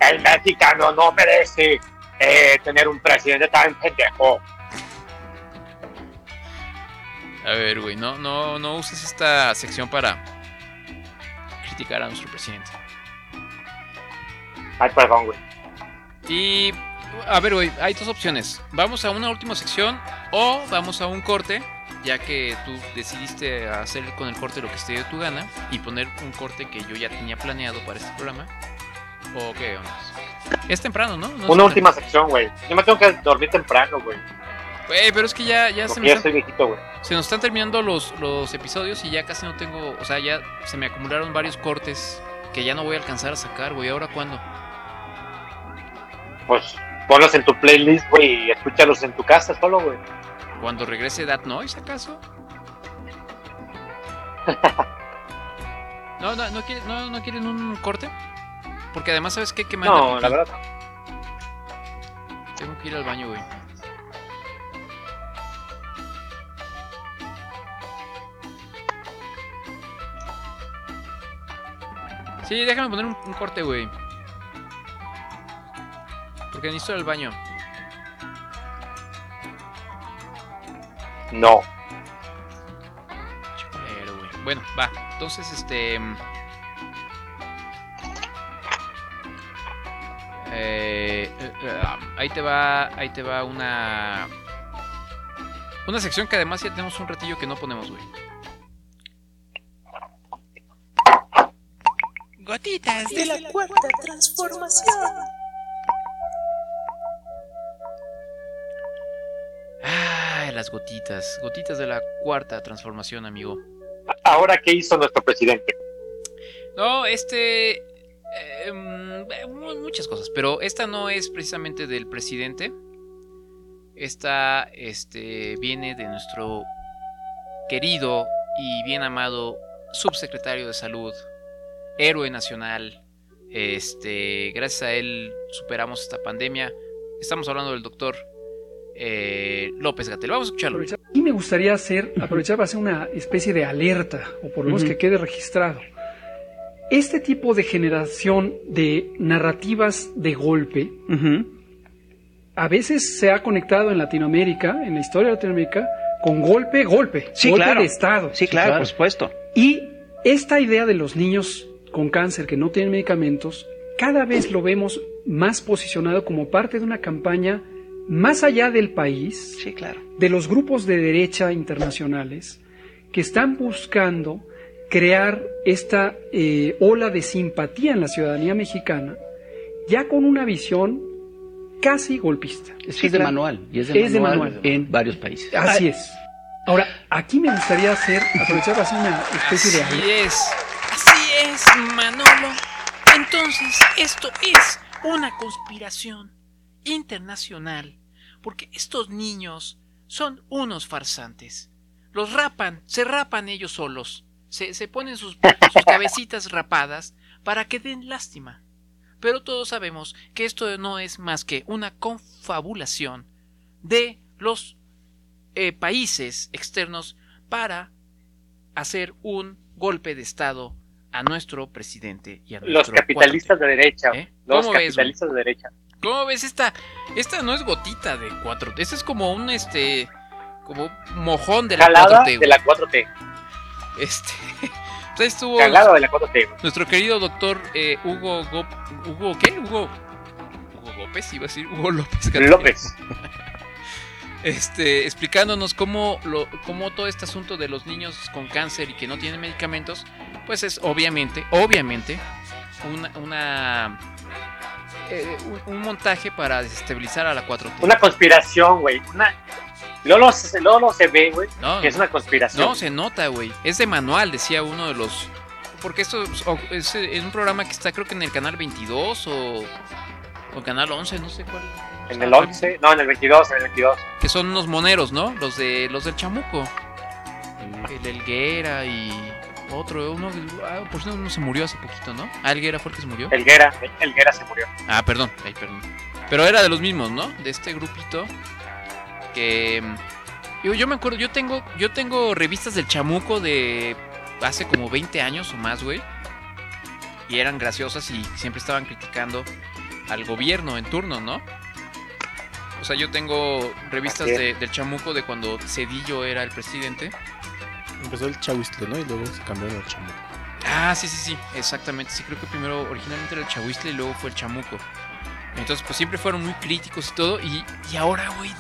El mexicano no merece eh, tener un presidente tan pendejo. A ver, güey, no, no, no uses esta sección para criticar a nuestro presidente. Ay, perdón, güey. Y, a ver, güey, hay dos opciones. Vamos a una última sección o vamos a un corte, ya que tú decidiste hacer con el corte lo que esté de tu gana y poner un corte que yo ya tenía planeado para este programa. ¿O qué onda? Es temprano, ¿no? Una última sección, güey. Yo me tengo que dormir temprano, güey. Güey, pero es que ya, ya se me ya están, estoy viejito, güey. se nos están terminando los, los episodios y ya casi no tengo, o sea, ya se me acumularon varios cortes que ya no voy a alcanzar a sacar, güey. ¿Ahora cuándo? Pues ponlos en tu playlist, güey, y escúchalos en tu casa solo, güey. ¿Cuando regrese That Noise, acaso? No, no, no, quieren, no, no quieren un corte. Porque además, ¿sabes qué? Que me No, la verdad. Tengo que ir al baño, güey. Sí, déjame poner un, un corte, güey. Porque necesito al baño. No. Pero, güey. Bueno, va. Entonces, este. mm, eh, eh, eh, ahí te va. Ahí te va una. Una sección que además ya tenemos un ratillo que no ponemos, güey. Gotitas de la cuarta transformación. Ay, las gotitas. Gotitas de la cuarta transformación, amigo. Ahora, ¿qué hizo nuestro presidente? No, este. eh, mu- muchas cosas, pero esta no es precisamente del presidente. Esta este, viene de nuestro querido y bien amado subsecretario de salud, héroe nacional. Este, gracias a él superamos esta pandemia. Estamos hablando del doctor eh, López Gatel. Vamos a escucharlo. Y me gustaría hacer, aprovechar para hacer una especie de alerta, o por lo menos que quede registrado. Este tipo de generación de narrativas de golpe, a veces se ha conectado en Latinoamérica, en la historia de Latinoamérica, con golpe, golpe, Sí, golpe claro. de Estado. Sí, claro, por supuesto. Y esta idea de los niños con cáncer que no tienen medicamentos, cada vez lo vemos más posicionado como parte de una campaña más allá del país, Sí, claro. de los grupos de derecha internacionales que están buscando crear esta eh, ola de simpatía en la ciudadanía mexicana, ya con una visión casi golpista. Es que es de manual. Y es de, Es de manual, manual. en varios países. Así es. Ahora, aquí me gustaría hacer, aprovechar para hacer una especie de Así es. Manolo. Entonces, esto es una conspiración internacional. Porque estos niños son unos farsantes. Los rapan, se rapan ellos solos. Se, se ponen sus, sus cabecitas rapadas para que den lástima. Pero todos sabemos que esto no es más que una confabulación de los eh, países externos para hacer un golpe de Estado a nuestro presidente y a Los nuestro capitalistas de derecha. ¿Eh? Los ¿Cómo ves, capitalistas de derecha. ¿Cómo ves esta? Esta no es gotita de 4 Esta es como un este. Como mojón de la Jalada 4T. de la 4T. Este. estuvo. Jalada de la 4T. güey. Nuestro querido doctor eh, Hugo Gop- Hugo ¿qué? Hugo. Hugo López, iba a decir Hugo López. López. Este, explicándonos cómo, lo, cómo todo este asunto de los niños con cáncer y que no tienen medicamentos, pues es obviamente, obviamente, una, una eh, un, un montaje para desestabilizar a la 4T. Una conspiración, güey. Una... Se- luego se ve, güey, No, que es una conspiración. No, se nota, güey. Es de manual, decía uno de los. Porque esto es, es, es un programa que está, creo que en el canal 22 o, o canal 11, no sé cuál. En el 11, no, en el 22, en el 22. Que son unos moneros, ¿no? Los de los del Chamuco. El Elguera y otro, uno, ah, por cierto, uno se murió hace poquito, ¿no? Ah, Elguera fue el que se murió. Elguera, Elguera se murió. Ah, perdón, ay, perdón. Pero era de los mismos, ¿no? De este grupito que mm, yo, yo me acuerdo, yo tengo yo tengo revistas del Chamuco de hace como 20 años o más, güey. Y eran graciosas y siempre estaban criticando al gobierno en turno, ¿no? O sea, yo tengo revistas de- del Chamuco de cuando Cedillo era el presidente. Empezó el chahuistle, ¿no? Y luego se cambió al chamuco. Ah, sí, sí, sí, exactamente. Sí, creo que primero originalmente era el Chahuistle y luego fue el Chamuco. Entonces, pues siempre fueron muy críticos y todo. Y, y ahora, güey,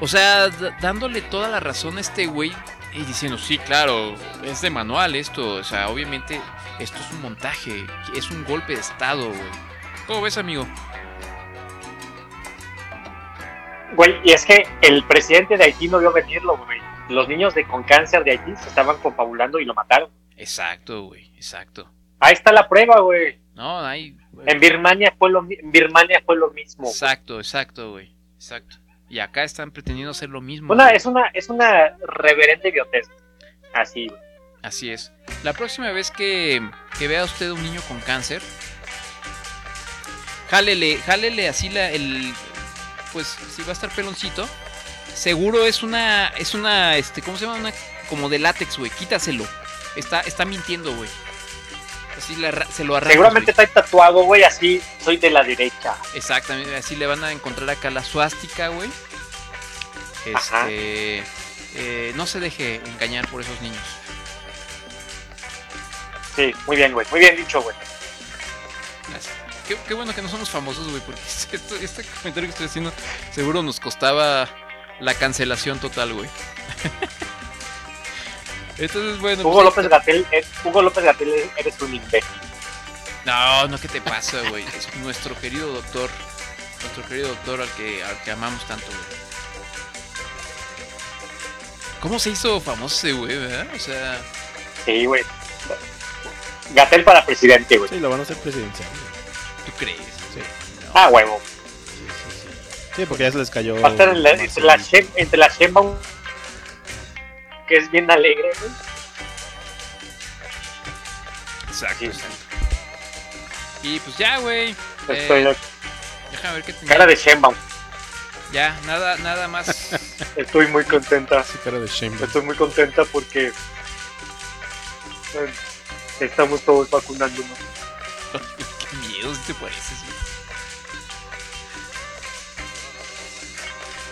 o sea, dándole toda la razón a este güey y diciendo, sí, claro, es de manual esto. O sea, obviamente esto es un montaje, es un golpe de Estado, güey. ¿Cómo ves, amigo? Güey, y es que el presidente de Haití no vio venirlo, güey. Los niños de, con cáncer de Haití se estaban confabulando y lo mataron. Exacto, güey, exacto. Ahí está la prueba, güey. No, hay... En Birmania fue lo, en Birmania fue lo mismo. güey. Exacto, exacto, güey. Exacto. Y acá están pretendiendo hacer lo mismo. Una, güey. es una, es una reverente idiotez. Así, güey. Así es. La próxima vez que, que vea usted un niño con cáncer, jálele, jálele así la, el, pues si va a estar peloncito, seguro es una, es una, este, ¿cómo se llama? Una, como de látex, güey. Quítaselo. Está, está mintiendo, güey. Así le arra- se lo arrancas, Seguramente güey. está tatuado, güey, así soy de la derecha. Exactamente, así le van a encontrar acá la suástica, güey. Ajá. Este, eh, no se deje engañar por esos niños. Sí, muy bien, güey. Muy bien dicho, güey. Gracias. Qué, qué bueno que no somos famosos, güey, porque esto- este comentario que estoy haciendo seguro nos costaba la cancelación total, güey. Entonces, bueno. Hugo pues, López Gatel, eh, Hugo López Gatel, eres un imbécil. No, no, ¿qué te pasa, güey? Es nuestro querido doctor. Nuestro querido doctor al que, al que amamos tanto, güey. ¿Cómo se hizo famoso ese güey, verdad? O sea, Sí, güey. Gatel para presidente, güey. Sí, lo van a hacer presidencial. güey. ¿Tú crees? Sí. Ah, huevo. Sí, porque ya se les cayó. Va a estar en la- entre, la Shem- entre la Sheinbaum, que es bien alegre, güey. Exacto, exacto. Y pues ya, güey. Estoy- Eh, déjame ver qué tenía. Cara de Sheinbaum. Ya, nada, nada más. Estoy muy contenta. cara de Sheinbaum. Estoy muy contenta porque eh, estamos todos vacunándonos. miedo, si te pareces, güey.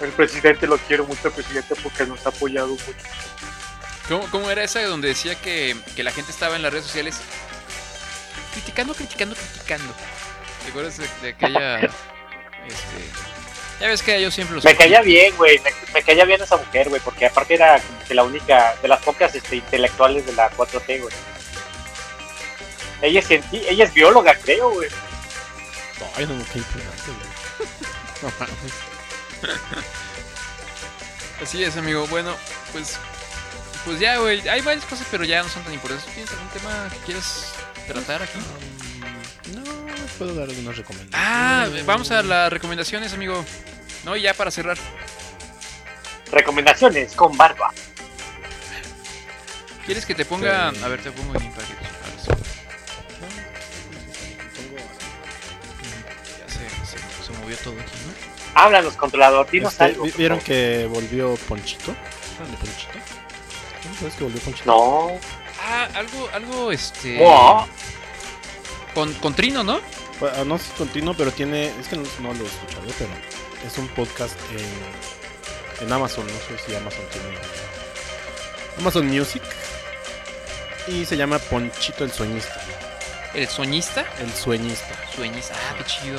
El presidente lo quiero mucho, presidente, porque nos ha apoyado mucho. ¿Cómo, cómo era esa donde decía que, que la gente estaba en las redes sociales criticando, criticando, criticando? ¿Te acuerdas de, de aquella... este, ya ves que yo siempre los... Me caía bien, güey. Me, me caía bien esa mujer, güey, porque aparte era como que la única, de las pocas este, intelectuales de la 4T, güey. Ella es, ella es bióloga, creo, güey. Ay, no, qué impresionante, güey. No mames. Así es, amigo. Bueno, pues... Pues ya, güey. Hay varias cosas, pero ya no son tan importantes. ¿Tienes algún tema que quieras tratar aquí? No, puedo dar algunas recomendaciones. Ah, vamos a las recomendaciones, amigo. No, y ya para cerrar. Recomendaciones con barba. ¿Quieres que te ponga...? Sí. A ver, te pongo el para movió todo aquí, ¿no? Háblanos, controlador, dinos Este, algo. ¿vi- por ¿Vieron que volvió Ponchito? ¿Saben de Ponchito? ¿Cómo sabes que volvió Ponchito? No. Ah, algo, algo, este... Con, con Trino, ¿no? Pues, ah, no es continuo, pero tiene. Es que no, no lo he escuchado, pero es un podcast en, en Amazon. No sé si Amazon tiene. Amazon Music. Y se llama Ponchito el Sueñista. ¿El soñista? El Sueñista. Sueñista. Ah, qué chido.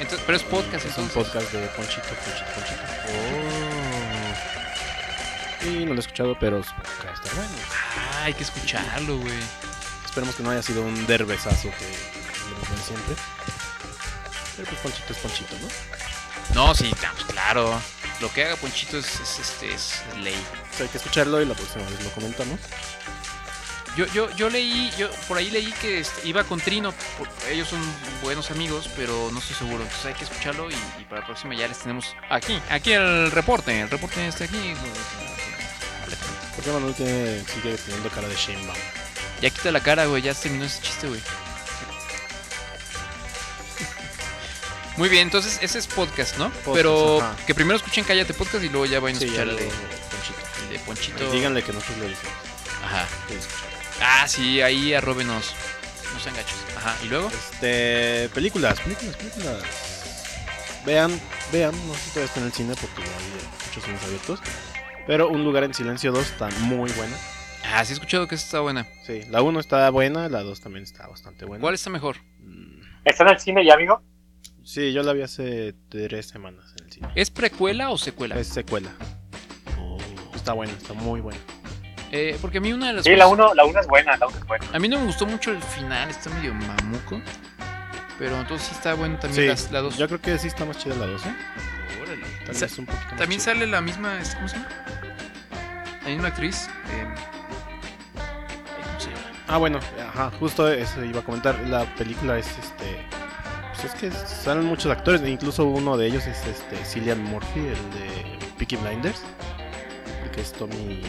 Entonces, pero es podcast, Es un entonces. podcast de Ponchito, Ponchito, Ponchito. Y no lo he escuchado, pero supongo que va a estar bueno. Ah, hay que escucharlo, güey. Esperemos que no haya sido un derbezazo que lo siempre. Pero pues Ponchito es Ponchito, ¿no? No, sí, pues claro. Lo que haga Ponchito es, es, este, es ley. Pues hay que escucharlo y la próxima vez lo comentamos. Yo, yo, yo leí, yo por ahí leí que este, iba con Trino. por- ellos son buenos amigos, pero no estoy seguro. Entonces hay que escucharlo y, y para la próxima ya les tenemos aquí, aquí el reporte. El reporte está aquí. Porque Manuel tiene, sigue teniendo cara de Sheinbaum. Ya quita la cara, güey. Ya se terminó ese chiste, güey. Muy bien, entonces ese es podcast, ¿no? Pero ajá. que primero escuchen Cállate Podcast y luego ya vayan a Sí, escuchar el de Ponchito. El de Ponchito. Díganle que nosotros lo dijimos. Ajá. Ah, sí, ahí arróbenos. No sean gachos. Ajá, ¿y luego? Este, películas, películas, películas. Vean, vean, no sé si todavía está en el cine porque ya hay muchos cines abiertos. Pero Un lugar en silencio 2 está muy buena. Ah, sí he escuchado que esta está buena. Sí, la 1 está buena, la 2 también está bastante buena. ¿Cuál está mejor? ¿Está en el cine ya, amigo? Sí, yo la vi hace tres semanas en el cine. ¿Es precuela o secuela? Es secuela. Está buena, está muy buena. Eh, porque a mí una de las Sí, la cosas- 1 la uno es buena, la 1 es buena. A mí no me gustó mucho el final, está medio mamuco. Pero entonces sí está bueno también Sí, las, la dos. yo creo que sí está más chida la 2, ¿eh? Órale. Tal Sa- vez un poquito más También sale la misma, ¿cómo se llama? La misma actriz. eh, ¿Cómo se llama? Ah, bueno, ajá, justo eso iba a comentar. La película es este. Pues es que salen muchos actores, e incluso uno de ellos es este Cillian Murphy, el de Peaky Blinders. El que es Tommy.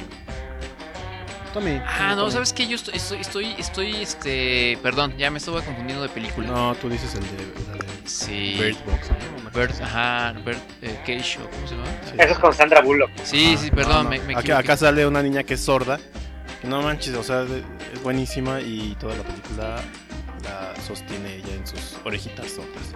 Ah, no. ¿sabes qué? Yo estoy, estoy, estoy, estoy, este... Perdón, ya me estaba confundiendo de película. No, tú dices el de. De Sí. Bird Box. ¿no? Bird, ajá, Bird eh, Cage, ¿o ¿cómo se llama? Eso es con Sandra Bullock. Sí, sí, perdón, No, no. me, me acá, acá sale una niña que es sorda. Que no manches, o sea, es buenísima y toda la película la sostiene ella en sus orejitas sordas.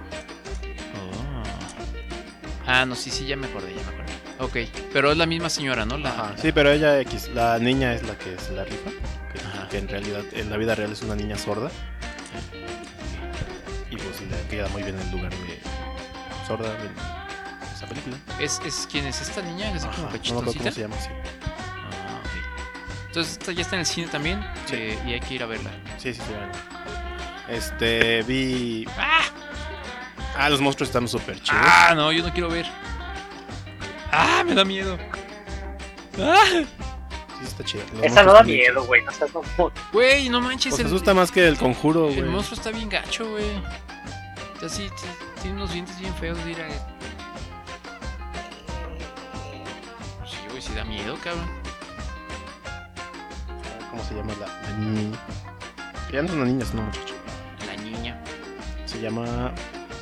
Ah, no, sí, sí, ya me acordé, ya me acordé. Ok, pero es la misma señora, ¿no? La... Ajá, sí, pero ella X, la niña es la que se la rifa. que en realidad en la vida real es una niña sorda. Y pues le queda muy bien el lugar de sorda en esa película. ¿Es, es quién es esta niña? ¿Es Ajá, como no me acuerdo cómo se llama, sí. Ah, ok. Entonces esta ya está en el cine también eh, y hay que ir a verla. Sí, sí, sí. bueno. Este, vi... Ah, los monstruos están súper chidos. Ah, no, yo no quiero ver. Ah, me da miedo. Ah. Sí, está chido. Los Esa no da bien miedo, güey. No seas mamón. Güey, no manches. Pues el, asusta más que el conjuro, el güey. monstruo está bien gacho, güey. Está así, t- tiene unos dientes bien feos, mira. Sí, güey, sí da miedo, cabrón. ¿Cómo se llama la, la niña? Ya no es una niña, es una muchacha. La niña. Se llama...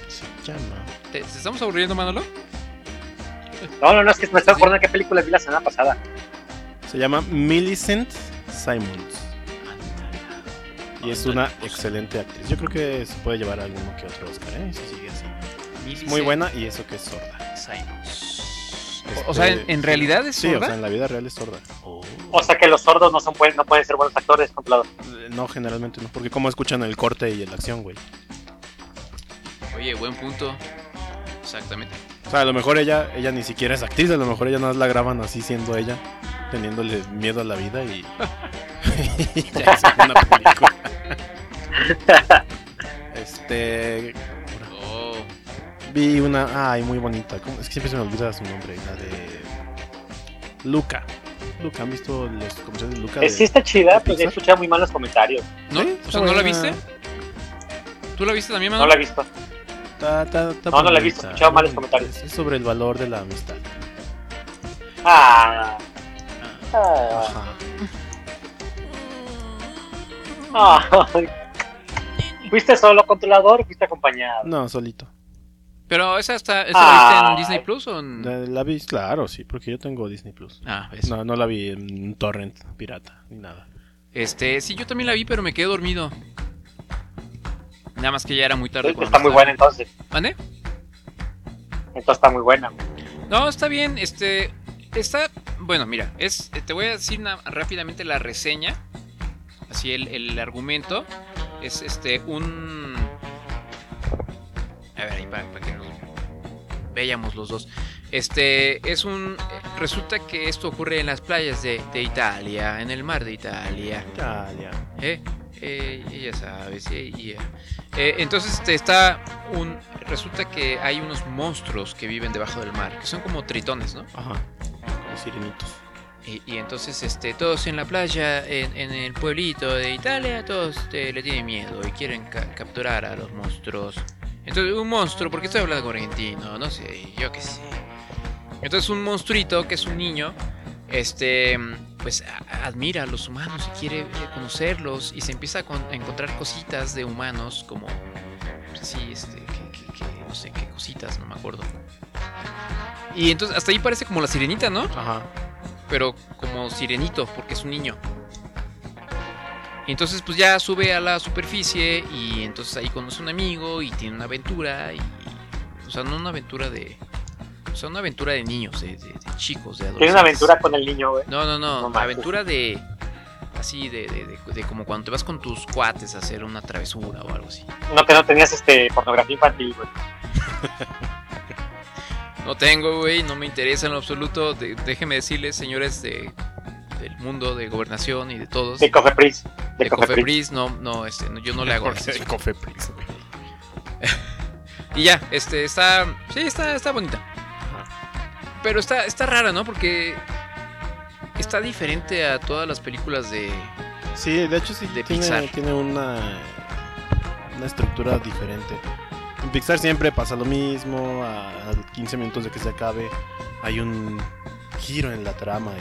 Se llama... ¿Te, te estamos aburriendo, Manolo? No, no, no, es que me estaba acordando de qué película vi la semana pasada. Se llama Millicent Simons. Y es una excelente actriz. Yo creo que se puede llevar alguno que otro Oscar, ¿eh? Si sigue así. Es muy buena y eso que es sorda. Simons. Este, O sea, ¿en, en realidad es Sí, sorda? o sea, en la vida real es sorda. O sea que los sordos no son no pueden ser buenos actores. Eh, No, generalmente no. Porque como escuchan el corte y la acción, güey. Oye, buen punto. Exactamente. O sea, a lo mejor ella, ella ni siquiera es actriz, a lo mejor ella nada más la graban así siendo ella, teniéndole miedo a la vida y, y ya es una película. este Oh. vi una, ay, muy bonita, ¿cómo? es que siempre se me olvida su nombre, la de Luca. Luca, ¿han visto los comerciales de Luca? De- sí está chida, pero he escuchado muy malos comentarios. ¿No? Sí, O sea, ¿no la viste? ¿Tú la viste también, No Manolo? la he visto. Está- está- está No, no la he visto, he escuchado malos comentarios. Es sobre el valor de la amistad. Ah. Ah. Ajá. Ah. ¿Fuiste solo controlador o fuiste acompañado? No, solito. Pero esa está, ¿esa la viste en Ay. Disney Plus o en... La, la vi, claro, sí, porque yo tengo Disney Plus. Ah. No, no la vi en torrent pirata, ni nada. Este, sí, yo también la vi, pero me quedé dormido. Nada más que ya era muy tarde. Está muy buena entonces. ¿Mande? Entonces está muy buena. No, está bien, este, está, bueno, mira, es, te voy a decir rápidamente la reseña, así el, el argumento, es este, un, a ver, ahí para, para que nos veamos los dos, este, es un, resulta que esto ocurre en las playas de, de Italia, en el mar de Italia, Italia. ¿eh? Eh, ya sabes, eh, yeah. Eh, entonces este, está un. Resulta que hay unos monstruos que viven debajo del mar, que son como tritones, ¿no? Ajá. Como sirenitos. Y, y entonces este, todos en la playa, en, en el pueblito de Italia, todos este, le tienen miedo y quieren ca- capturar a los monstruos. Entonces, un monstruo, porque estoy hablando con argentino, no sé, yo qué sé. Entonces, un monstruito que es un niño, este, pues a- admira a los humanos y quiere eh, conocerlos y se empieza a, con- a encontrar cositas de humanos como, pues, así, este, que, que- que- no sé qué cositas, no me acuerdo. Y entonces, hasta ahí parece como la sirenita, ¿no? Ajá. pero como sirenito, porque es un niño. Y entonces pues ya sube a la superficie y entonces ahí conoce un amigo y tiene una aventura y... O sea, no una aventura de... O sea, una aventura de niños, de, de- de chicos, de adolescentes. Tiene una aventura con el niño, güey. No, no, no, aventura de... Así, de, de, de- de como cuando te vas con tus cuates a hacer una travesura o algo así. No que no tenías este pornografía infantil, güey. No tengo, güey, no me interesa en lo absoluto. De- déjenme decirles, señores de, del mundo de gobernación y de todos. De Cofepris. De, De Cofepris. Cofepris, no, no, este, no, yo no le hago eso. el Cofepris, güey. Y ya, este, está, sí, está, está bonita. Pero está, está rara, ¿no? Porque está diferente a todas las películas de... Sí, de hecho sí De tiene, Pixar. tiene una, una estructura diferente. En Pixar siempre pasa lo mismo, a, a 15 minutos de que se acabe hay un giro en la trama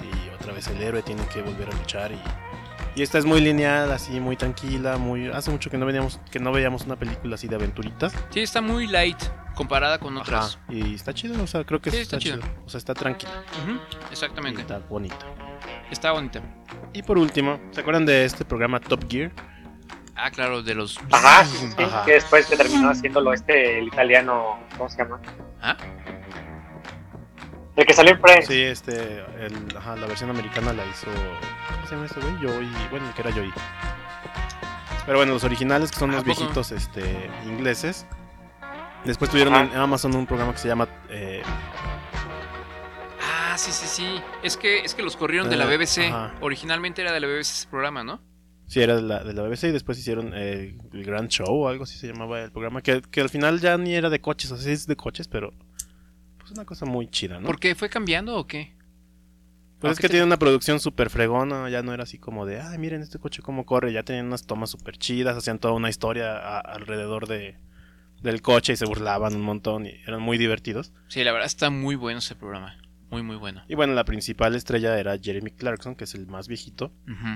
y, y otra vez el héroe tiene que volver a luchar y, y esta es muy lineal, así muy tranquila, muy hace mucho que no veíamos que no veíamos una película así de aventuritas. Sí, está muy light comparada con otras. Ajá, y está chido, o sea, creo que Sí, está, está chido. chido. O sea, está tranquila. Exactamente. y Está bonita. Está bonita. Y por último, ¿se acuerdan de este programa Top Gear? Ah, claro, de los... Ajá, sí, sí, sí, Ajá. que después que terminó haciéndolo este, el italiano, ¿cómo se llama? ¿Ah? El que salió en Friends. Sí, este, el- ajá, la versión americana la hizo, ¿cómo se llama este güey? Joey, bueno, el que era Joey. Pero bueno, los originales que son ¿A los viejitos, este, ingleses. Después tuvieron Ajá. en Amazon un programa que se llama eh, Ah, sí, sí, sí. Es que, es que los corrieron de la Eh, BBC. ajá. Originalmente era de la BBC ese programa, ¿no? Sí, era de la, de la BBC y después hicieron eh, el Grand Show o algo así se llamaba el programa. Que, que al final ya ni era de coches, o sea, sí es de coches, pero pues una cosa muy chida, ¿no? ¿Por qué? ¿Fue cambiando o qué? Pues ¿A es que tiene una producción súper fregona, ya no era así como de, ay, miren este coche cómo corre, ya tenían unas tomas súper chidas, hacían toda una historia a- alrededor de, del coche y se burlaban un montón y eran muy divertidos. Sí, la verdad está muy bueno ese programa. Muy, muy bueno. Y bueno, la principal estrella era Jeremy Clarkson, que es el más viejito.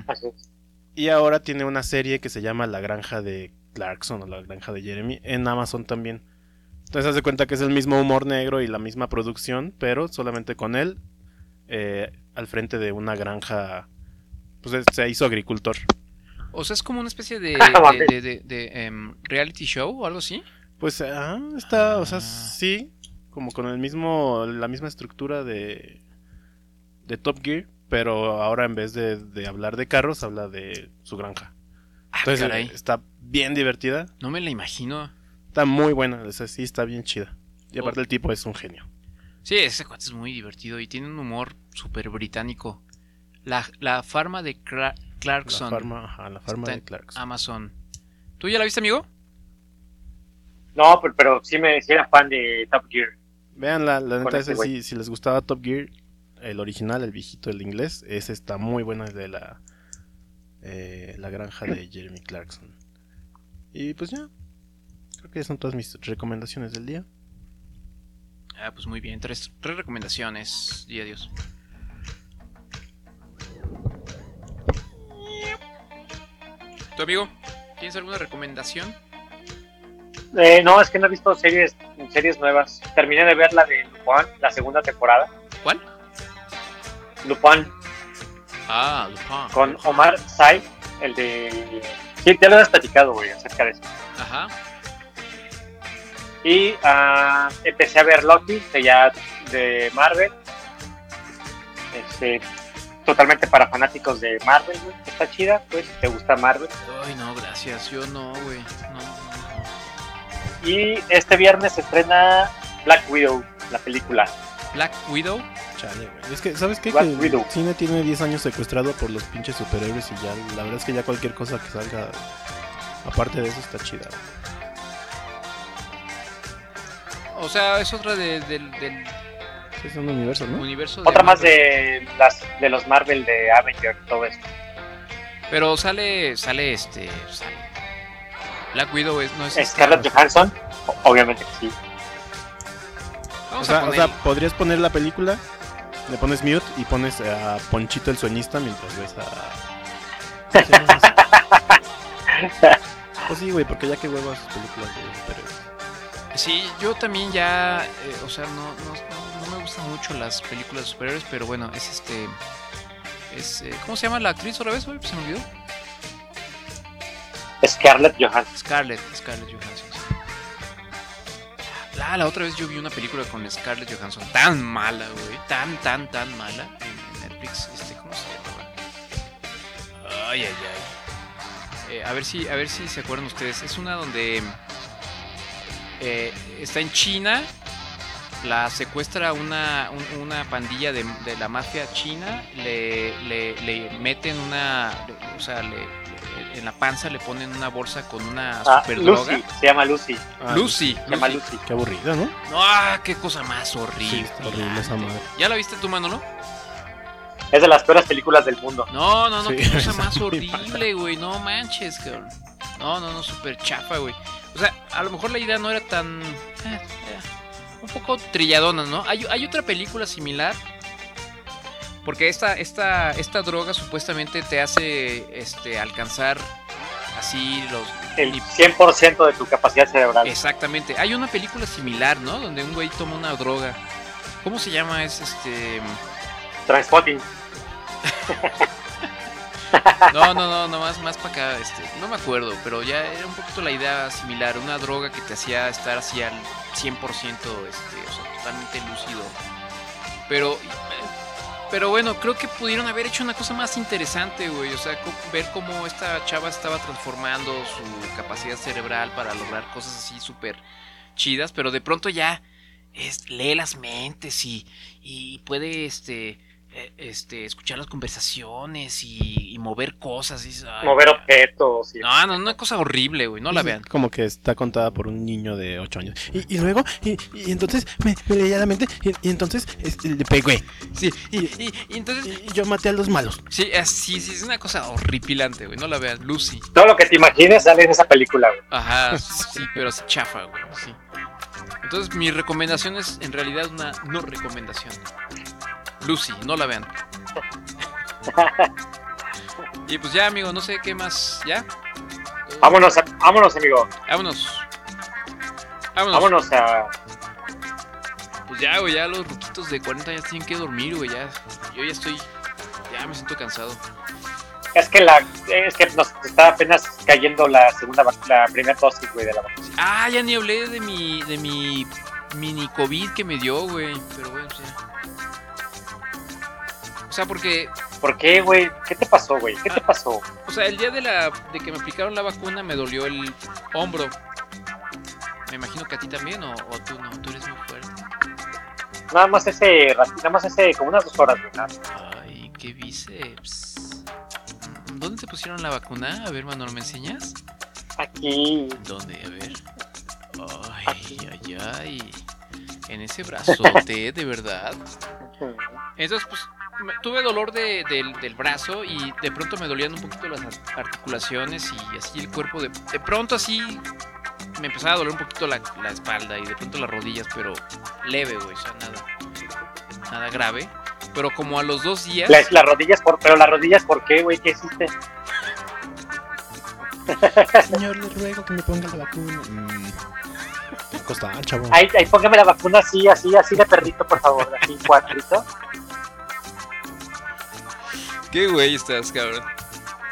Es. Y ahora tiene una serie que se llama La Granja de Clarkson o La Granja de Jeremy en Amazon también. Entonces haz de cuenta que es el mismo humor negro y la misma producción, pero solamente con él eh, al frente de una granja. Pues es- se hizo agricultor. O sea, es como una especie de, de, mames. de- de- de, em, reality show o algo así. Pues ah, está, o sea, Ah. sí, como con el mismo, la misma estructura de, de Top Gear, pero ahora en vez de, de hablar de carros, habla de su granja. Ah, Entonces caray. eh, está bien divertida, No me la imagino. está muy buena, o sea, sí está bien chida. Y aparte Oh. el tipo es un genio. Sí, ese cuate es muy divertido y tiene un humor súper británico. La, la farma de Cla- La Clarkson. farma, ajá, la farma de Clarkson. Amazon. ¿Tú ya la viste, amigo? No, pero, pero sí me sí era fan de Top Gear. Vean la, la neta, ese sí, si les gustaba Top Gear, el original, el viejito, el inglés, ese está muy bueno, el de la, eh, la granja de Jeremy Clarkson. Y pues ya, creo que son todas mis recomendaciones del día. Ah, pues muy bien. Tres, tres recomendaciones. Y adiós. ¿Tu amigo? ¿Tienes alguna recomendación? Eh, no, es que no he visto series series nuevas. Terminé de ver la de Lupin, la segunda temporada. ¿Cuál? Lupin, Ah, Lupin. con Omar Sy, el de... Sí, te lo has platicado, güey, acerca de eso. Ajá. Y ah, empecé a ver Loki, de ya de Marvel. Este, totalmente para fanáticos de Marvel, güey. Está chida, pues, si te gusta Marvel. Ay, no, gracias. Yo no, güey. No, no, no. Y este viernes se estrena Black Widow, la película. Black Widow. Chale, güey. Es que, ¿sabes qué? Black Que el Widow. cine tiene 10 años secuestrado por los pinches superhéroes y ya, la verdad es que ya cualquier cosa que salga, aparte de eso, está chida. güey. O sea, es otra de- del, del Sí, es un universo, ¿no? universo de Otra más de las de los Marvel de Avenger, todo eso. Pero sale, sale este, sale. Black Widow es, no es esta- Scarlett Johansson, o- obviamente que sí. O sea, a o sea, podrías poner la película, le pones mute y pones a Ponchito el sueñista mientras ves a... Pues sí, güey, porque ya que huevas películas de. Sí, yo también ya, eh, o sea, no, no, no- me gustan mucho las películas de superhéroes, pero bueno, es este, es, eh, ¿cómo se llama la actriz otra vez, güey? Se me olvidó. Scarlett Johansson. Scarlett, Scarlett Johansson. La, la otra vez yo vi una película con Scarlett Johansson tan mala, güey, tan, tan, tan mala en Netflix, este, ¿cómo se llamaba? Ay, ay, ay. Eh, a ver si, a ver si se acuerdan ustedes. Es una donde eh, está en China, la secuestra una, un- una pandilla de, de la mafia china, le, le, le meten una, le- o sea, le, le- en la panza le ponen una bolsa con una Ah, super droga. Lucy, se llama Lucy. Ah, Lucy, Se llama Lucy. Qué aburrida, ¿no? No, ah, qué cosa más horrible. Sí, está horrible esa madre. ¿Ya la viste tú, Manolo? Es de las peores películas del mundo. No, no, no, Sí, qué cosa más horrible, güey. No manches, cabrón. No, no, no, súper chafa, güey. O sea, a lo mejor la idea no era tan. eh, eh, un poco trilladona, ¿no? Hay, hay otra película similar. Porque esta, esta, esta droga supuestamente te hace este, alcanzar así los. El 100% de tu capacidad cerebral. Exactamente. Hay una película similar, ¿no? Donde un güey toma una droga. ¿Cómo se llama? Es este. Transpotting. No, no, no, no, más, más para acá, este, no me acuerdo, pero ya era un poquito la idea similar, una droga que te hacía estar así al 100%, este, o sea, totalmente lúcido. Pero, pero bueno, creo que pudieron haber hecho una cosa más interesante, güey. O sea, ver cómo esta chava estaba transformando su capacidad cerebral para lograr cosas así súper chidas, pero de pronto ya es- lee las mentes y, y puede este, este, escuchar las conversaciones y, y mover cosas. y dices, "Ay, Mover objetos. Y... No, no, una cosa horrible, güey. No la vean. Como que está contada por un niño de 8 años. Y, y luego, y, y entonces me, me leía la mente, y, y entonces este, le pegué. Sí, y, y- y entonces. Y yo maté a los malos. Sí, es- sí, sí, es una cosa horripilante, güey. No la vean. Lucy. Todo lo que te imagines sale en esa película, güey. Ajá, sí, pero es chafa, güey. Sí. Entonces, mi recomendación es en realidad una no recomendación. Lucy, no la vean. y pues ya, amigo, no sé qué más. ¿Ya? Vámonos, vámonos, amigo. Vámonos. Vámonos. Vámonos a. Pues ya, güey, ya los ruquitos de 40 años tienen que dormir, güey. Ya, yo ya estoy. Ya me siento cansado. Es que la, es que nos está apenas cayendo la segunda, la primera dosis, güey, de la vacuna. Ah, ya ni hablé de mi, de mi mini COVID que me dio, güey. Pero bueno, ya. O sea, porque, ¿Por qué, güey? ¿Qué te pasó, güey? ¿Qué te pasó? o sea, el día de la de que me aplicaron la vacuna me dolió el hombro. Me imagino que a ti también, o, o tú no, tú eres muy fuerte. Nada más ese, nada más ese, como unas dos horas, güey. Ay, qué bíceps. ¿Dónde te pusieron la vacuna? A ver, Manolo, ¿me enseñas? Aquí. ¿Dónde? A ver. Ay, ay, ay. En ese brazote, de verdad. Entonces, pues, tuve dolor de- del, del brazo y de pronto me dolían un poquito las ar- articulaciones y así el cuerpo. De, de pronto así me empezaba a doler un poquito la, la espalda y de pronto las rodillas, pero leve, güey, o sea, nada, nada grave. Pero como a los dos días... Las, las rodillas, por, pero las rodillas, ¿por qué, güey? ¿Qué hiciste? Señor, le ruego que me ponga la vacuna. Mm, costar, chavo. Ahí, ahí póngame la vacuna así, así, así de perrito, por favor. Así, cuatrito. ¿Qué güey estás, cabrón?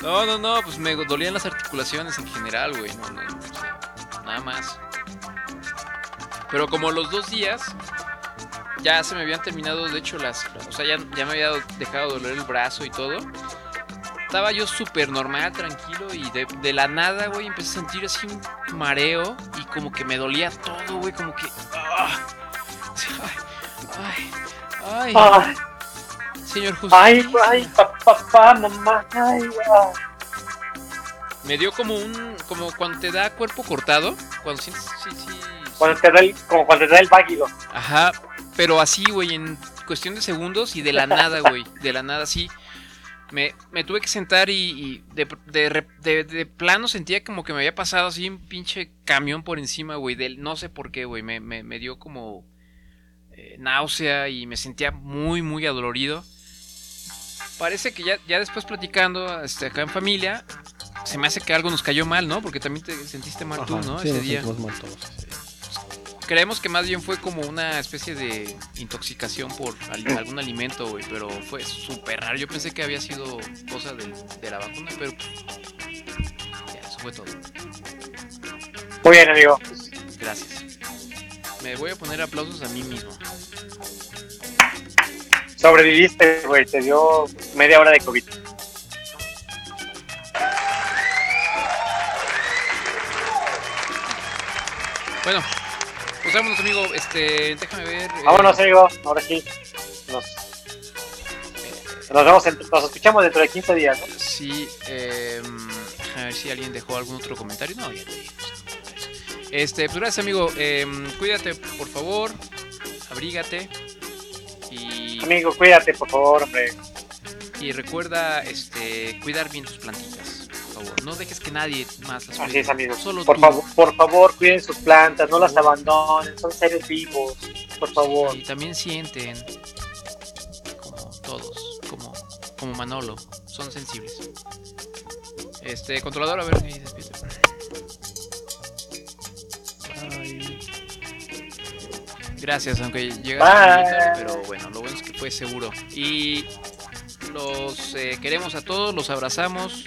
No, no, no, pues me dolían las articulaciones en general, güey. No, no, o sea, nada más. Pero como los dos días, ya se me habían terminado, de hecho, las. O sea, ya, ya me había dejado de doler el brazo y todo. Estaba yo súper normal, tranquilo, y de, de la nada, güey, empecé a sentir así un mareo y como que me dolía todo, güey, como que. ¡ah! Ay, ay, ay. Ay. Señor Justo. Ay, ay, pa- papá, mamá, ay. Me dio como un. como cuando te da cuerpo cortado. Cuando sientes. Sí, sí. Cuando te da el, como cuando te da el váguido. Ajá. Pero así, güey, en cuestión de segundos y de la nada, güey. De la nada, sí. Me, me tuve que sentar y, y de, de, de- de plano sentía como que me había pasado así un pinche camión por encima, güey. Del, no sé por qué, güey. Me, me, me dio como eh, náusea y me sentía muy, muy adolorido. Parece que ya, ya después platicando este, acá en familia, se me hace que algo nos cayó mal, ¿no? Porque también te sentiste mal tú, Ajá, ¿no? sí, Ese nos día. sentimos mal todos. Creemos que más bien fue como una especie de intoxicación por al- algún alimento, güey, pero fue súper raro. Yo pensé que había sido cosa del- de, la vacuna, pero pues, ya, eso fue todo. Muy bien, amigo. Gracias. Me voy a poner aplausos a mí mismo. Sobreviviste, güey. Te dio media hora de COVID. Bueno, pues vámonos, amigo. Este, déjame ver. eh, Vámonos, amigo. Ahora sí. Nos, nos vemos, en- nos escuchamos dentro de 15 días, ¿no? Sí, eh, a ver si alguien dejó algún otro comentario. No, ya leí. Este, pues gracias, amigo. Eh, cuídate, por favor. Abrígate. Amigo, cuídate, por favor, hombre. y recuerda este, cuidar bien tus plantitas. Por favor, no dejes que nadie más las Así cuide. es, amigo. Solo Por favor, por favor, cuiden sus plantas, no las abandonen, son seres vivos, por favor. Y también sienten como todos, como, como Manolo, son sensibles. Este, controlador, a ver, ahí despídete. Gracias, aunque llegaste tarde, pero bueno, lo bueno es que fue seguro. Y los eh, queremos a todos, los abrazamos,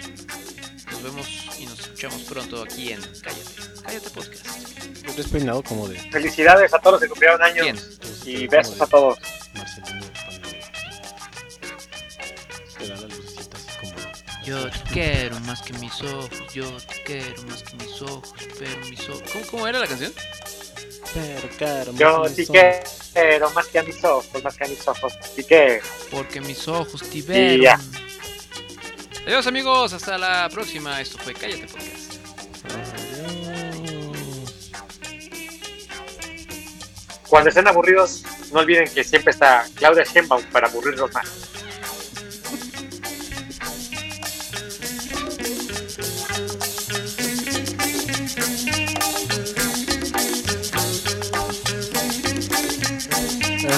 nos vemos y nos escuchamos pronto aquí en Cállate, Cállate Podcast. Felicidades a todos los que cumplieron años. Y besos a todos. Yo te quiero más que mis ojos, yo te quiero más que mis ojos, pero mis ojos. Cómo era la canción? Yo sí quiero más que a mis ojos, más que a mis ojos. Así que, Porque mis ojos te y vieron. ya. Adiós amigos, hasta la próxima. Esto fue Cállate Podcast. Cuando estén aburridos, no olviden que siempre está Claudia Sheinbaum para aburrirlos más.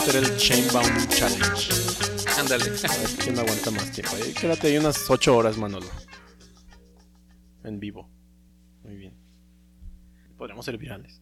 Ser el Chainbound Challenge. Ándale. A ver quién aguanta más tiempo. Ahí quédate ahí unas 8 horas, Manolo. En vivo. Muy bien. Podríamos ser virales.